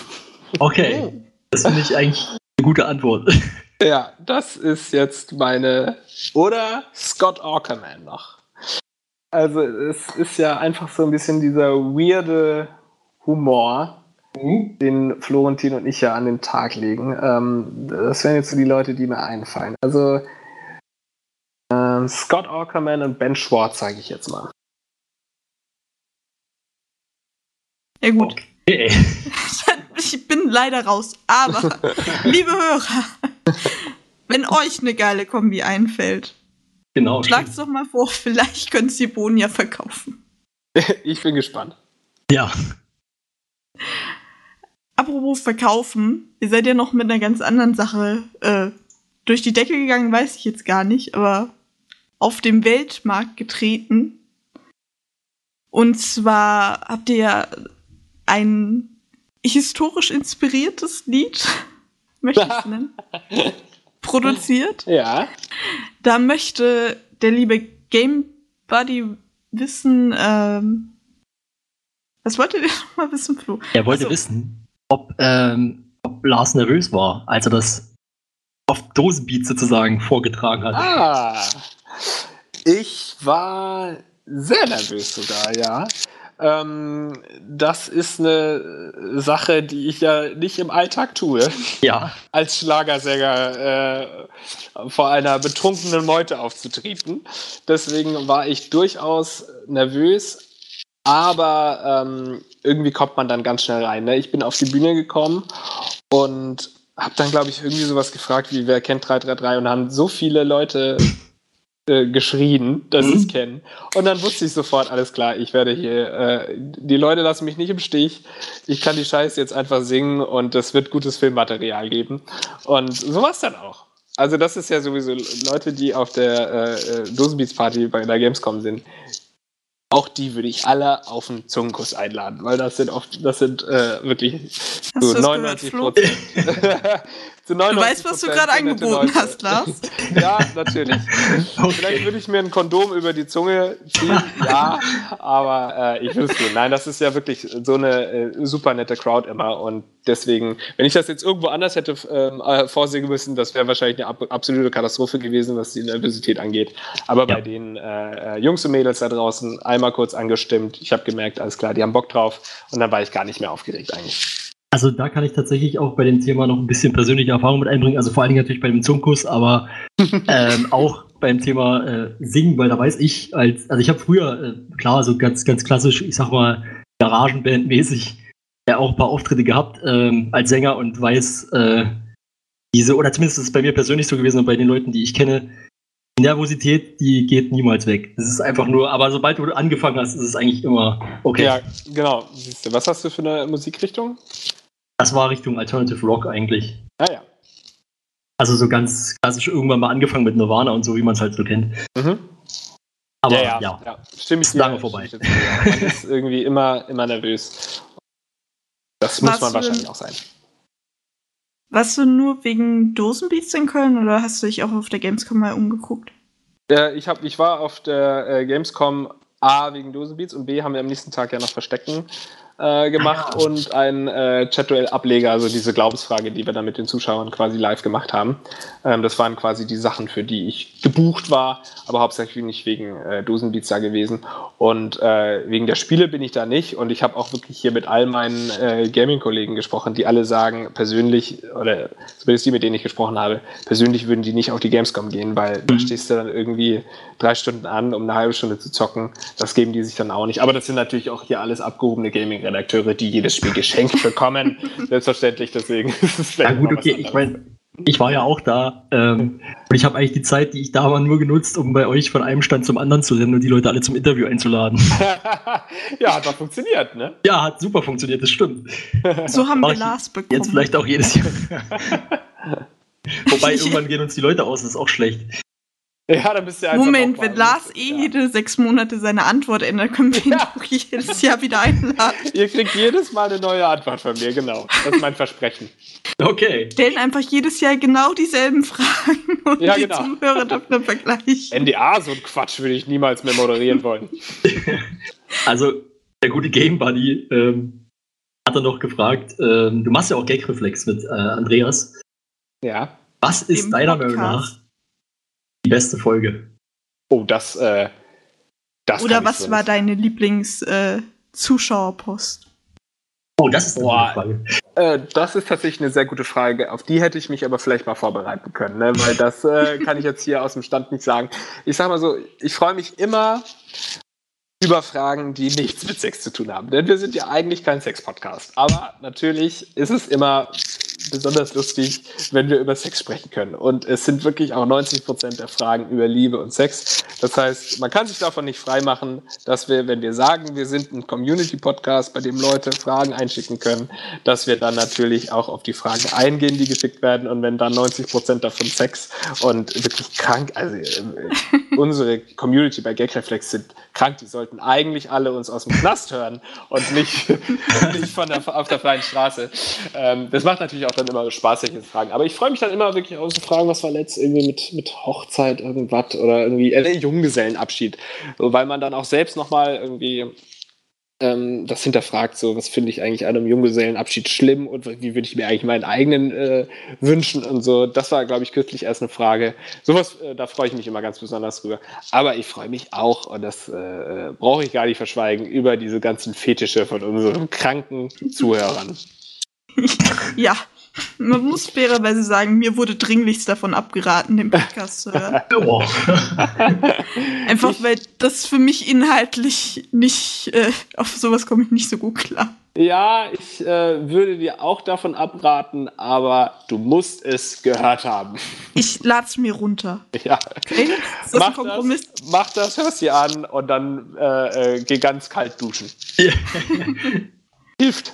E: Okay. *laughs* Das finde ich eigentlich eine gute Antwort.
C: Ja, das ist jetzt meine. Oder Scott Ackerman noch. Also, es ist ja einfach so ein bisschen dieser weirde Humor, den Florentin und ich ja an den Tag legen. Ähm, das wären jetzt so die Leute, die mir einfallen. Also, ähm, Scott Ackerman und Ben Schwartz, sage ich jetzt mal.
F: Ja gut,
E: Okay. *laughs*
F: ich bin leider raus. Aber, *laughs* liebe Hörer, wenn euch eine geile Kombi einfällt,
E: Genau.
F: schlagt's doch mal vor, vielleicht können sie Bohnen ja verkaufen. *laughs*
C: ich bin gespannt.
E: Ja.
F: Apropos verkaufen, ihr seid ja noch mit einer ganz anderen Sache äh, durch die Decke gegangen, weiß ich jetzt gar nicht, aber auf dem Weltmarkt getreten. Und zwar habt ihr ja ein historisch inspiriertes Lied, *laughs* möchte ich es *laughs* nennen, produziert.
C: Ja.
F: Da möchte der liebe Game Buddy wissen, ähm, was wolltet ihr *laughs* noch mal wissen, Flo?
E: Er wollte
F: Ach so.
E: wissen, ob, ähm, ob Lars nervös war, als er das auf Dosenbeat sozusagen vorgetragen hat.
C: Ah, ich war sehr nervös sogar, ja. Ähm, das ist eine Sache, die ich ja nicht im Alltag tue,
E: Ja.
C: als Schlagersänger äh, vor einer betrunkenen Meute aufzutreten. Deswegen war ich durchaus nervös, aber ähm, irgendwie kommt man dann ganz schnell rein. Ne? Ich bin auf die Bühne gekommen und habe dann, glaube ich, irgendwie sowas gefragt wie, wer kennt 333? Und haben so viele Leute äh, geschrien, dass
E: Mhm.
C: sie es kennen. Und dann wusste ich sofort, alles klar, ich werde hier, äh, die Leute lassen mich nicht im Stich. Ich kann die Scheiße jetzt einfach singen und es wird gutes Filmmaterial geben. Und so war es dann auch. Also das ist ja sowieso Leute, die auf der äh, äh, Dosenbeats-Party bei der Gamescom sind. Auch die würde ich alle auf einen Zungenkuss einladen, weil das sind oft, das sind äh, wirklich
F: Hast
C: so
F: du das
C: 99
F: gehört,
C: Prozent. *laughs* zu
F: Du weißt, was du gerade angeboten hast, Lars. *laughs*
C: Ja, natürlich. *laughs* Vielleicht würde ich mir ein Kondom über die Zunge ziehen, ja, aber äh, ich würde es tun. Nein, das ist ja wirklich so eine äh, super nette Crowd immer und deswegen, wenn ich das jetzt irgendwo anders hätte ähm, äh, vorsingen müssen, das wäre wahrscheinlich eine ab absolute Katastrophe gewesen, was die Nervosität angeht. Aber bei
E: Ja.
C: den äh, äh, Jungs und Mädels da draußen einmal kurz angestimmt. Ich habe gemerkt, alles klar, die haben Bock drauf und dann war ich gar nicht mehr aufgeregt eigentlich.
E: Also da kann ich tatsächlich auch bei dem Thema noch ein bisschen persönliche Erfahrung mit einbringen. Also vor allen Dingen natürlich bei dem Zungenkuss, aber *laughs* ähm, auch beim Thema äh, Singen, weil da weiß ich, als, also ich habe früher, äh, klar, so ganz, ganz klassisch, ich sag mal, Garagenband-mäßig, ja auch ein paar Auftritte gehabt ähm, als Sänger und weiß, äh, diese, oder zumindest ist es bei mir persönlich so gewesen und bei den Leuten, die ich kenne, die Nervosität, die geht niemals weg. Das ist einfach nur, aber sobald du angefangen hast, ist es eigentlich immer okay.
C: Ja, genau. Siehst du, was hast du für eine Musikrichtung?
E: Das war Richtung Alternative Rock eigentlich.
C: Ah ja.
E: Also so ganz klassisch irgendwann mal angefangen mit Nirvana und so, wie man es halt so kennt.
C: Mhm.
E: Aber
C: ja,
E: ja,
C: ja, ja. Stimme ich dir-
E: lange vorbei.
C: ich dir ja. Man ist *laughs* irgendwie immer, immer nervös. Das muss
F: Warst
C: man wahrscheinlich
F: denn-
C: auch sein.
F: Warst du nur wegen Dosenbeats in Köln oder hast du dich auch auf der Gamescom mal umgeguckt?
C: Äh, ich, hab, ich war auf der äh, Gamescom A wegen Dosenbeats und B haben wir am nächsten Tag ja noch Verstecken äh, gemacht und ein äh, Chat-Duell-Ableger, also diese Glaubensfrage, die wir dann mit den Zuschauern quasi live gemacht haben. Ähm, das waren quasi die Sachen, für die ich gebucht war, aber hauptsächlich nicht wegen äh, Dosenbeats da gewesen. Und äh, wegen der Spiele bin ich da nicht. Und ich habe auch wirklich hier mit all meinen äh, Gaming-Kollegen gesprochen, die alle sagen, persönlich, oder zumindest die, mit denen ich gesprochen habe, persönlich würden die nicht auf die Gamescom gehen, weil da stehst du dann irgendwie drei Stunden an, um eine halbe Stunde zu zocken. Das geben die sich dann auch nicht. Aber das sind natürlich auch hier alles abgehobene Gaming-Redakteure, die jedes Spiel geschenkt *laughs* bekommen. Selbstverständlich, deswegen ist es
E: Ja
C: vielleicht
E: gut,
C: noch was
E: okay, ich meine, ich war ja auch da ähm, und ich habe eigentlich die Zeit, die ich da war, nur genutzt, um bei euch von einem Stand zum anderen zu rennen und die Leute alle zum Interview einzuladen. *laughs*
C: ja, hat doch funktioniert, ne?
E: ja, hat super funktioniert, das stimmt.
F: So haben
E: Mach
F: wir Lars bekommen.
E: Jetzt vielleicht auch jedes Jahr. *laughs* Wobei irgendwann gehen uns die Leute aus, das ist auch schlecht. *laughs*
C: Ja, dann bist du einfach
F: Moment, wenn Lars eh jede sechs Monate seine Antwort ändert, können wir ihn *laughs*
C: Ja.
F: auch jedes Jahr wieder einladen. *laughs*
C: Ihr kriegt jedes Mal eine neue Antwort von mir, genau. Das ist mein Versprechen.
E: Okay.
F: Stellen einfach jedes Jahr genau dieselben Fragen und
C: Ja,
F: die
C: genau.
F: Zuhörer dürfen dann vergleichen.
C: NDA, so ein Quatsch würde ich niemals mehr moderieren wollen.
E: Also, der gute Game Buddy ähm, hat er noch gefragt, ähm, du machst ja auch Gagreflex mit äh, Andreas.
C: Ja.
E: Was ist
F: Im
E: deiner Meinung nach die beste Folge?
C: Oh, das, äh, das
F: Oder was
C: so
F: war
C: nicht
F: deine Lieblings-Zuschauerpost?
E: Oh, das ist eine
C: Boah.
E: gute Frage.
C: Äh, das ist tatsächlich eine sehr gute Frage. Auf die hätte ich mich aber vielleicht mal vorbereiten können, ne? weil das äh, *laughs* kann ich jetzt hier aus dem Stand nicht sagen. Ich sag mal so, ich freue mich immer über Fragen, die nichts mit Sex zu tun haben. Denn wir sind ja eigentlich kein Sex-Podcast. Aber natürlich ist es immer besonders lustig, wenn wir über Sex sprechen können. Und es sind wirklich auch 90 Prozent der Fragen über Liebe und Sex. Das heißt, man kann sich davon nicht freimachen, dass wir, wenn wir sagen, wir sind ein Community-Podcast, bei dem Leute Fragen einschicken können, dass wir dann natürlich auch auf die Fragen eingehen, die geschickt werden. Und wenn dann 90 Prozent davon Sex und wirklich krank, also äh, unsere Community bei Gagreflex sind krank, die sollten eigentlich alle uns aus dem Knast hören und nicht, *laughs* nicht von der, auf der freien Straße. Ähm, das macht natürlich auch dann immer Spaß, solche Fragen. Aber ich freue mich dann immer wirklich aus zu fragen, was war letzt irgendwie mit, mit Hochzeit irgendwas oder irgendwie äh, Junggesellenabschied. So, weil man dann auch selbst nochmal irgendwie ähm, das hinterfragt, so was finde ich eigentlich an einem Junggesellenabschied schlimm und wie würde ich mir eigentlich meinen eigenen äh, wünschen und so. Das war, glaube ich, kürzlich erst eine Frage. Sowas, äh, da freue ich mich immer ganz besonders drüber. Aber ich freue mich auch, und das äh, brauche ich gar nicht verschweigen, über diese ganzen Fetische von unseren kranken Zuhörern. *laughs*
F: Ja, man muss fairerweise sagen, mir wurde dringlichst davon abgeraten, den Podcast zu hören. *laughs* Einfach weil das für mich inhaltlich nicht, äh, auf sowas komme ich nicht so gut klar.
C: Ja, ich äh, würde dir auch davon abraten, aber du musst es gehört haben.
F: Ich lad's mir runter. *laughs*
C: Ja.
F: Okay? Ist das ein
C: Mach
F: Kompromiss?
C: das, mach das, hörst dir an und dann äh, äh, geh ganz kalt duschen. Hilft.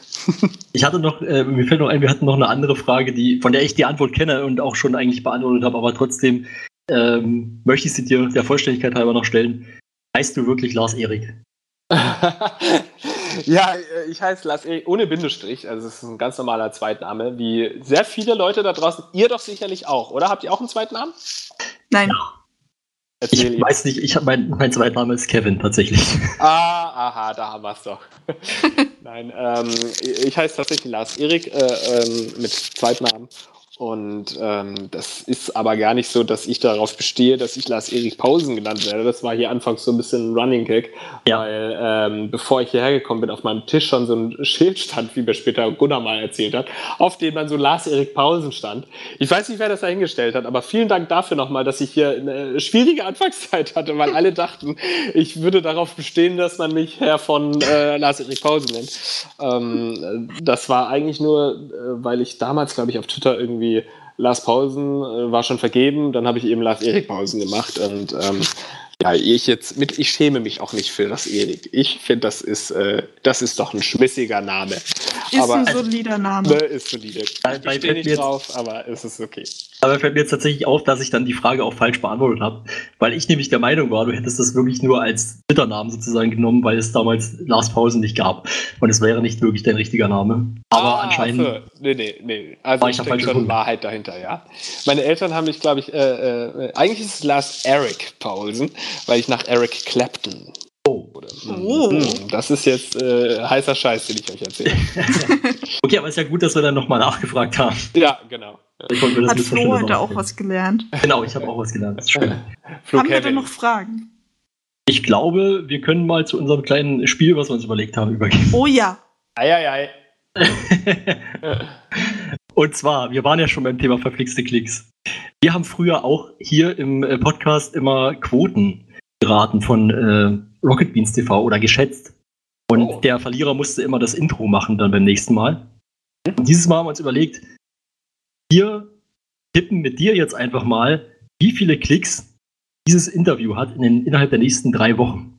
E: Ich hatte noch, äh, mir fällt noch ein, wir hatten noch eine andere Frage, die, von der ich die Antwort kenne und auch schon eigentlich beantwortet habe, aber trotzdem ähm, möchte ich sie dir der Vollständigkeit halber noch stellen. Heißt du wirklich Lars Erik? *laughs*
C: ja, äh, ich heiße Lars Erik ohne Bindestrich. Also es ist ein ganz normaler Zweitname, wie sehr viele Leute da draußen. Ihr doch sicherlich auch, oder? Habt ihr auch einen zweiten Namen?
F: Nein.
C: Erzähl
E: Ich
C: ihr.
E: weiß nicht, ich hab, mein, mein Zweitname ist Kevin tatsächlich.
C: Ah, aha, da haben wir es doch. *laughs* Nein, ähm, ich heiße tatsächlich Lars Erik äh, ähm, mit Zweitnamen. Und ähm, das ist aber gar nicht so, dass ich darauf bestehe, dass ich Lars Erik Pausen genannt werde. Das war hier anfangs so ein bisschen ein Running Gag,
E: Ja.
C: weil ähm, bevor ich hierher gekommen bin, auf meinem Tisch schon so ein Schild stand, wie mir später Gunnar mal erzählt hat, auf dem dann so Lars Erik Pausen stand. Ich weiß nicht, wer das da hingestellt hat, aber vielen Dank dafür nochmal, dass ich hier eine schwierige Anfangszeit hatte, weil alle dachten, ich würde darauf bestehen, dass man mich Herr von äh, Lars Erik Pausen nennt. Ähm, äh, das war eigentlich nur, äh, weil ich damals, glaube ich, auf Twitter irgendwie Lars Pausen äh, war schon vergeben, dann habe ich eben Lars Erik Pausen gemacht. Und ähm, ja, ich jetzt mit, ich schäme mich auch nicht für das Erik. Ich finde, das ist, äh, das ist doch ein schmissiger Name.
F: Ist
C: aber
F: ein solider Name.
C: ne, ist solide.
E: Bei-
C: Ich
E: bei
C: stehe nicht drauf, aber es ist okay.
E: Aber fällt mir jetzt tatsächlich auf, dass ich dann die Frage auch falsch beantwortet habe, weil ich nämlich der Meinung war, du hättest das wirklich nur als Twitter-Namen sozusagen genommen, weil es damals Lars Pausen nicht gab. Und es wäre nicht wirklich dein richtiger Name. Aber
C: Ah,
E: anscheinend.
C: so. Nee, nee, nee. Also
E: War
C: ich steckt schon. Wahrheit dahinter, ja. Meine Eltern haben mich, glaube ich, äh, äh, eigentlich ist es Lars Eric Paulsen, weil ich nach Eric Clapton
E: Oh.
C: Oder,
F: Oh.
C: Hm, das ist jetzt äh, heißer Scheiß, den ich euch erzähle. *laughs*
E: Okay, aber ist ja gut, dass wir dann nochmal nachgefragt haben.
C: ja, genau.
E: Ich wollte das
F: Hat Flo heute auch was gelernt. *laughs*
E: Genau, ich habe auch was gelernt. Das ist schön. *laughs*
C: Flo
F: Haben wir denn
C: Kevin.
F: noch Fragen?
E: Ich glaube, wir können mal zu unserem kleinen Spiel, was wir uns überlegt haben, übergehen.
F: Oh ja.
C: Eieiei.
E: Und zwar, wir waren ja schon beim Thema verflixte Klicks. Wir haben früher auch hier im äh, Podcast immer Quoten geraten von äh, Rocket Beans TV oder geschätzt. Und
C: Oh.
E: der Verlierer musste immer das Intro machen dann beim nächsten Mal. Und dieses Mal haben wir uns überlegt, wir tippen mit dir jetzt einfach mal, wie viele Klicks dieses Interview hat in den, innerhalb der nächsten drei Wochen.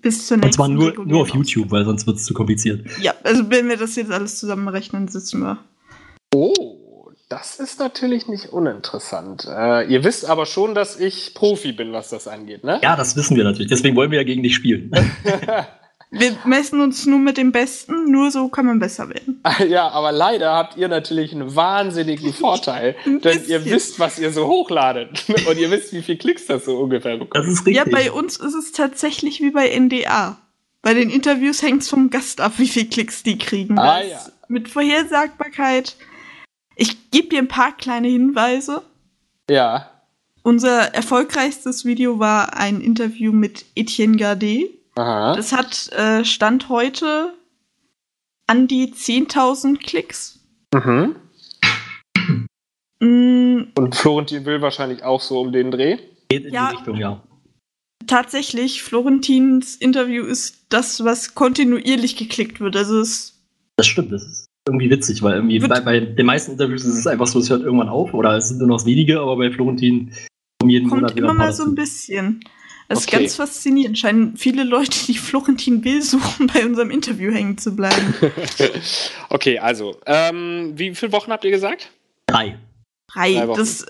F: Bis zur
E: Und
F: nächsten
E: zwar nur, nur auf. YouTube, weil sonst wird es zu kompliziert.
F: Ja, also wenn wir das jetzt alles zusammenrechnen, sitzen wir.
C: Oh, das ist natürlich nicht uninteressant. Äh, ihr wisst aber schon, dass ich Profi bin, was das angeht, ne?
E: Ja, das wissen wir natürlich. Deswegen wollen wir ja gegen dich spielen. *laughs*
F: Wir messen uns nur mit dem Besten, nur so kann man besser werden. *laughs*
C: Ja, aber leider habt ihr natürlich einen wahnsinnigen Vorteil,
F: Ein
C: denn ihr wisst, was ihr so hochladet *laughs* und ihr wisst, wie viel Klicks das so ungefähr bekommt.
E: Das ist richtig.
F: Ja, bei uns ist es tatsächlich wie bei NDA. Bei den Interviews hängt es vom Gast ab, wie viel Klicks die kriegen.
C: Ah, ja.
F: Mit Vorhersagbarkeit. Ich gebe dir ein paar kleine Hinweise.
C: Ja.
F: Unser erfolgreichstes Video war ein Interview mit Etienne Gardet.
C: Aha.
F: Das hat äh, Stand heute an die 10.000 Klicks.
C: Mhm.
F: Mm,
C: Und Florentin will wahrscheinlich auch so um den Dreh.
E: Geht in
F: Ja.
E: die Richtung, ja.
F: tatsächlich, Florentins Interview ist das, was kontinuierlich geklickt wird. Also es
E: Das stimmt, das ist irgendwie witzig, weil irgendwie bei, bei den meisten Interviews ist es einfach so, es hört irgendwann auf oder es sind nur noch wenige, aber bei Florentin kommen jeden
F: kommt
E: Monat
F: immer mal so ein bisschen. Das ist
C: Okay.
F: ganz faszinierend. Scheinen viele Leute, die Florentin Will suchen, bei unserem Interview hängen zu bleiben. *laughs*
C: okay, also, ähm, wie viele Wochen habt ihr gesagt?
E: Drei.
F: Drei.
C: Drei Wochen.
F: Das,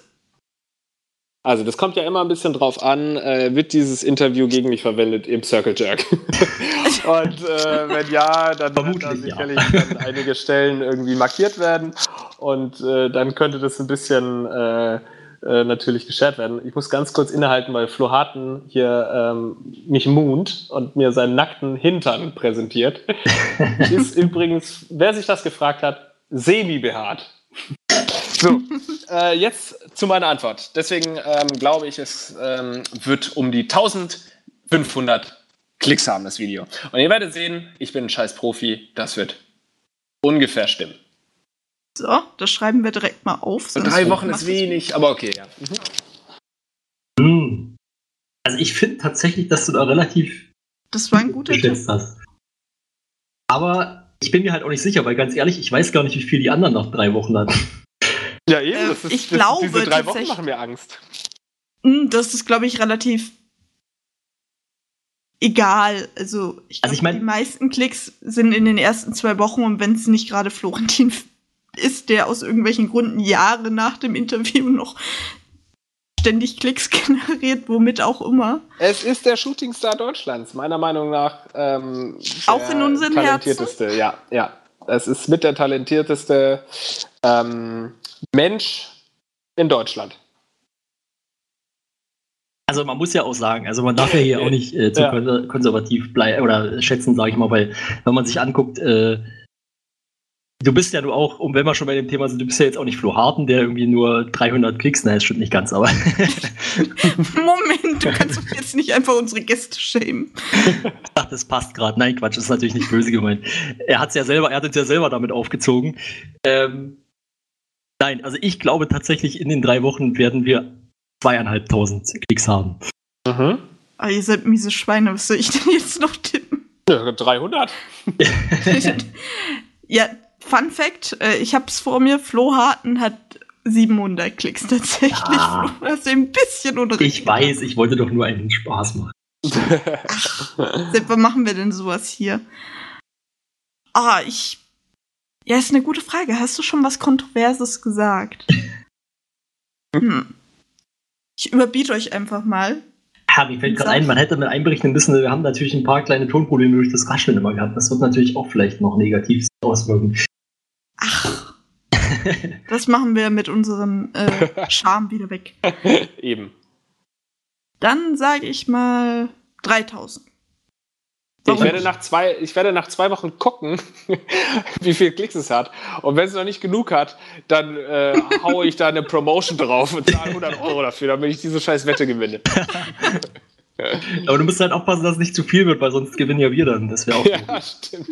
C: Also, das kommt ja immer ein bisschen drauf an, äh, wird dieses Interview gegen mich verwendet im Circle Jerk? *laughs* Und äh, wenn ja, dann werden da
E: Vermutlich, ja.
C: sicherlich dann einige Stellen irgendwie markiert werden. Und äh, dann könnte das ein bisschen äh, äh, natürlich geshared werden. Ich muss ganz kurz innehalten, weil Flo Harten hier ähm, mich moont und mir seinen nackten Hintern präsentiert. *laughs* Ist übrigens, wer sich das gefragt hat, semi-behaart. So, äh, jetzt zu meiner Antwort. Deswegen ähm, glaube ich, es ähm, wird um die 1500 Klicks haben, das Video. Und ihr werdet sehen, ich bin ein scheiß Profi. Das wird ungefähr stimmen.
F: so, das schreiben wir direkt mal auf. sonst
C: Drei Wochen ist wenig, aber okay. Ja. Mhm.
E: Hm. Also ich finde tatsächlich, dass du da relativ
F: Das war ein guter Tipp.
E: hast. Aber ich bin mir halt auch nicht sicher, weil ganz ehrlich, ich weiß gar nicht, wie viel die anderen nach drei Wochen hatten.
C: Ja, eben.
F: Äh,
C: das ist,
F: ich
C: das,
F: glaube
C: diese drei Wochen machen mir Angst.
F: Hm, Das ist, glaube ich, relativ egal. Also, ich,
E: Also
F: glaub,
E: ich mein-
F: die meisten Klicks sind in den ersten zwei Wochen und wenn es nicht gerade Florentin *laughs* ist, der aus irgendwelchen Gründen Jahre nach dem Interview noch ständig Klicks *laughs* generiert, womit auch immer.
C: Es ist der Shootingstar Deutschlands, meiner Meinung nach. Ähm,
F: Auch
C: der
F: in unseren
C: talentierteste, ja, ja. Es ist mit der talentierteste ähm, Mensch in Deutschland.
E: Also man muss ja auch sagen, also man darf ja hier auch nicht äh, zu *laughs*
C: Ja.
E: konser- konservativ bleiben oder schätzen, sage ich mal, weil wenn man sich anguckt, äh, du bist ja du auch, und wenn wir schon bei dem Thema sind, du bist ja jetzt auch nicht Flo Harten, der irgendwie nur 300 Klicks, nein, das stimmt nicht ganz, aber *laughs*
F: Moment, du kannst doch jetzt nicht einfach unsere Gäste schämen.
E: ich dachte, das passt gerade. Nein, Quatsch, das ist natürlich nicht böse gemeint. Er hat's ja selber, er hat uns ja selber damit aufgezogen. Ähm, nein, also ich glaube tatsächlich, in den drei Wochen werden wir zweieinhalbtausend Klicks haben.
C: Mhm.
F: Ah, ihr seid miese Schweine, was soll ich denn jetzt noch tippen?
C: Ja, 300. *laughs*
F: ja, Fun Fact, äh, ich hab's vor mir, Flo Harten hat 700 Klicks tatsächlich.
E: Ah.
F: Flo, hast du ein bisschen unrecht.
E: Ich weiß, ich wollte doch nur einen Spaß machen.
F: Sepp, wann machen wir denn sowas hier? Ah, ich. Ja, ist eine gute Frage. Hast du schon was Kontroverses gesagt? Hm. Ich überbiete euch einfach mal.
E: Ja, mir fällt gerade ein, man hätte mit einberechnen müssen, wir haben natürlich ein paar kleine Tonprobleme durch das Rascheln immer gehabt. Das wird natürlich auch vielleicht noch negativ auswirken.
F: Ach. *laughs* Das machen wir mit unserem äh, Charme wieder weg. *laughs*
C: Eben.
F: Dann sage ich mal 3000.
C: Ich werde, nach zwei, ich werde nach zwei Wochen gucken, *laughs* wie viel Klicks es hat. Und wenn es noch nicht genug hat, dann äh, haue ich da eine Promotion drauf und zahle 100 Euro dafür, damit ich diese scheiß Wette gewinne. *laughs*
E: Aber du musst halt aufpassen, dass es nicht zu viel wird, weil sonst gewinnen ja wir dann. Das wäre auch.
C: Ja,
E: gut. *laughs*
C: stimmt.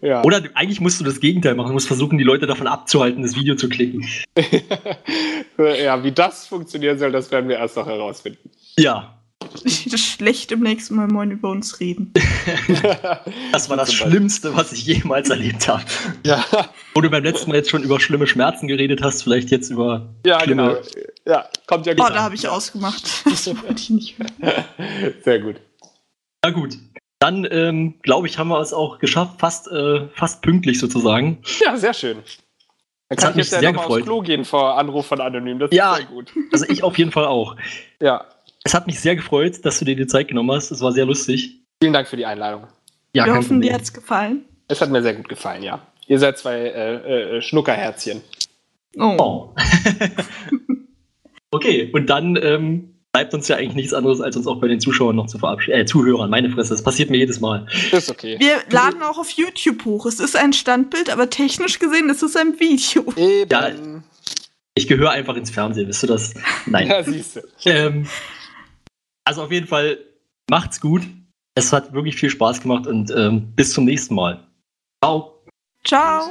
C: ja.
E: Oder eigentlich musst du das Gegenteil machen. Du musst versuchen, die Leute davon abzuhalten, das Video zu klicken.
C: ja, wie das funktionieren soll, das werden wir erst noch herausfinden.
E: Ja, *laughs*
F: schlecht im nächsten Mal moin über uns reden. *laughs*
E: das war das. Schlimmste, was ich jemals erlebt habe.
C: Ja,
E: Wo du beim letzten Mal jetzt schon über schlimme Schmerzen geredet hast, vielleicht jetzt über
C: ja
E: schlimme.
C: genau. Ja, kommt ja
F: Oh,
C: gut.
F: da habe ich ausgemacht. *laughs* Das wollte ich nicht hören.
C: Sehr gut.
E: Na gut. Dann ähm, glaube ich, haben wir es auch geschafft, fast, äh, fast pünktlich sozusagen.
C: Ja, sehr schön. Dann kann
E: hat
C: ich
E: mich
C: jetzt ja
E: sehr
C: nochmal aufs
E: gefreut.
C: Klo gehen vor Anruf von Anonym. Das
E: Ja.
C: ist sehr gut.
E: Also ich auf jeden Fall auch.
C: Ja,
E: Es hat mich sehr gefreut, dass du dir die Zeit genommen hast. Es war sehr lustig.
C: vielen Dank für die Einladung.
E: Ja,
F: Wir hoffen, dir
E: Problem.
F: hat's gefallen.
C: Es hat mir sehr gut gefallen, ja. Ihr seid zwei äh, äh, Schnuckerherzchen.
F: Oh.
E: Oh. *laughs* okay, und dann ähm, bleibt uns ja eigentlich nichts anderes, als uns auch bei den Zuschauern noch zu verabschieden. Äh, Zuhörern, meine Fresse, das passiert mir jedes Mal.
C: Ist okay.
F: Wir laden auch auf YouTube hoch. Es ist ein Standbild, aber technisch gesehen ist es ein Video.
C: Eben.
E: Ja. Ich gehöre einfach ins Fernsehen, wisst du das? Nein. *laughs*
C: Ja, siehst du.
E: ähm, also auf jeden Fall, macht's gut. Es hat wirklich viel Spaß gemacht und ähm, bis zum nächsten Mal. Ciao.
F: Ciao.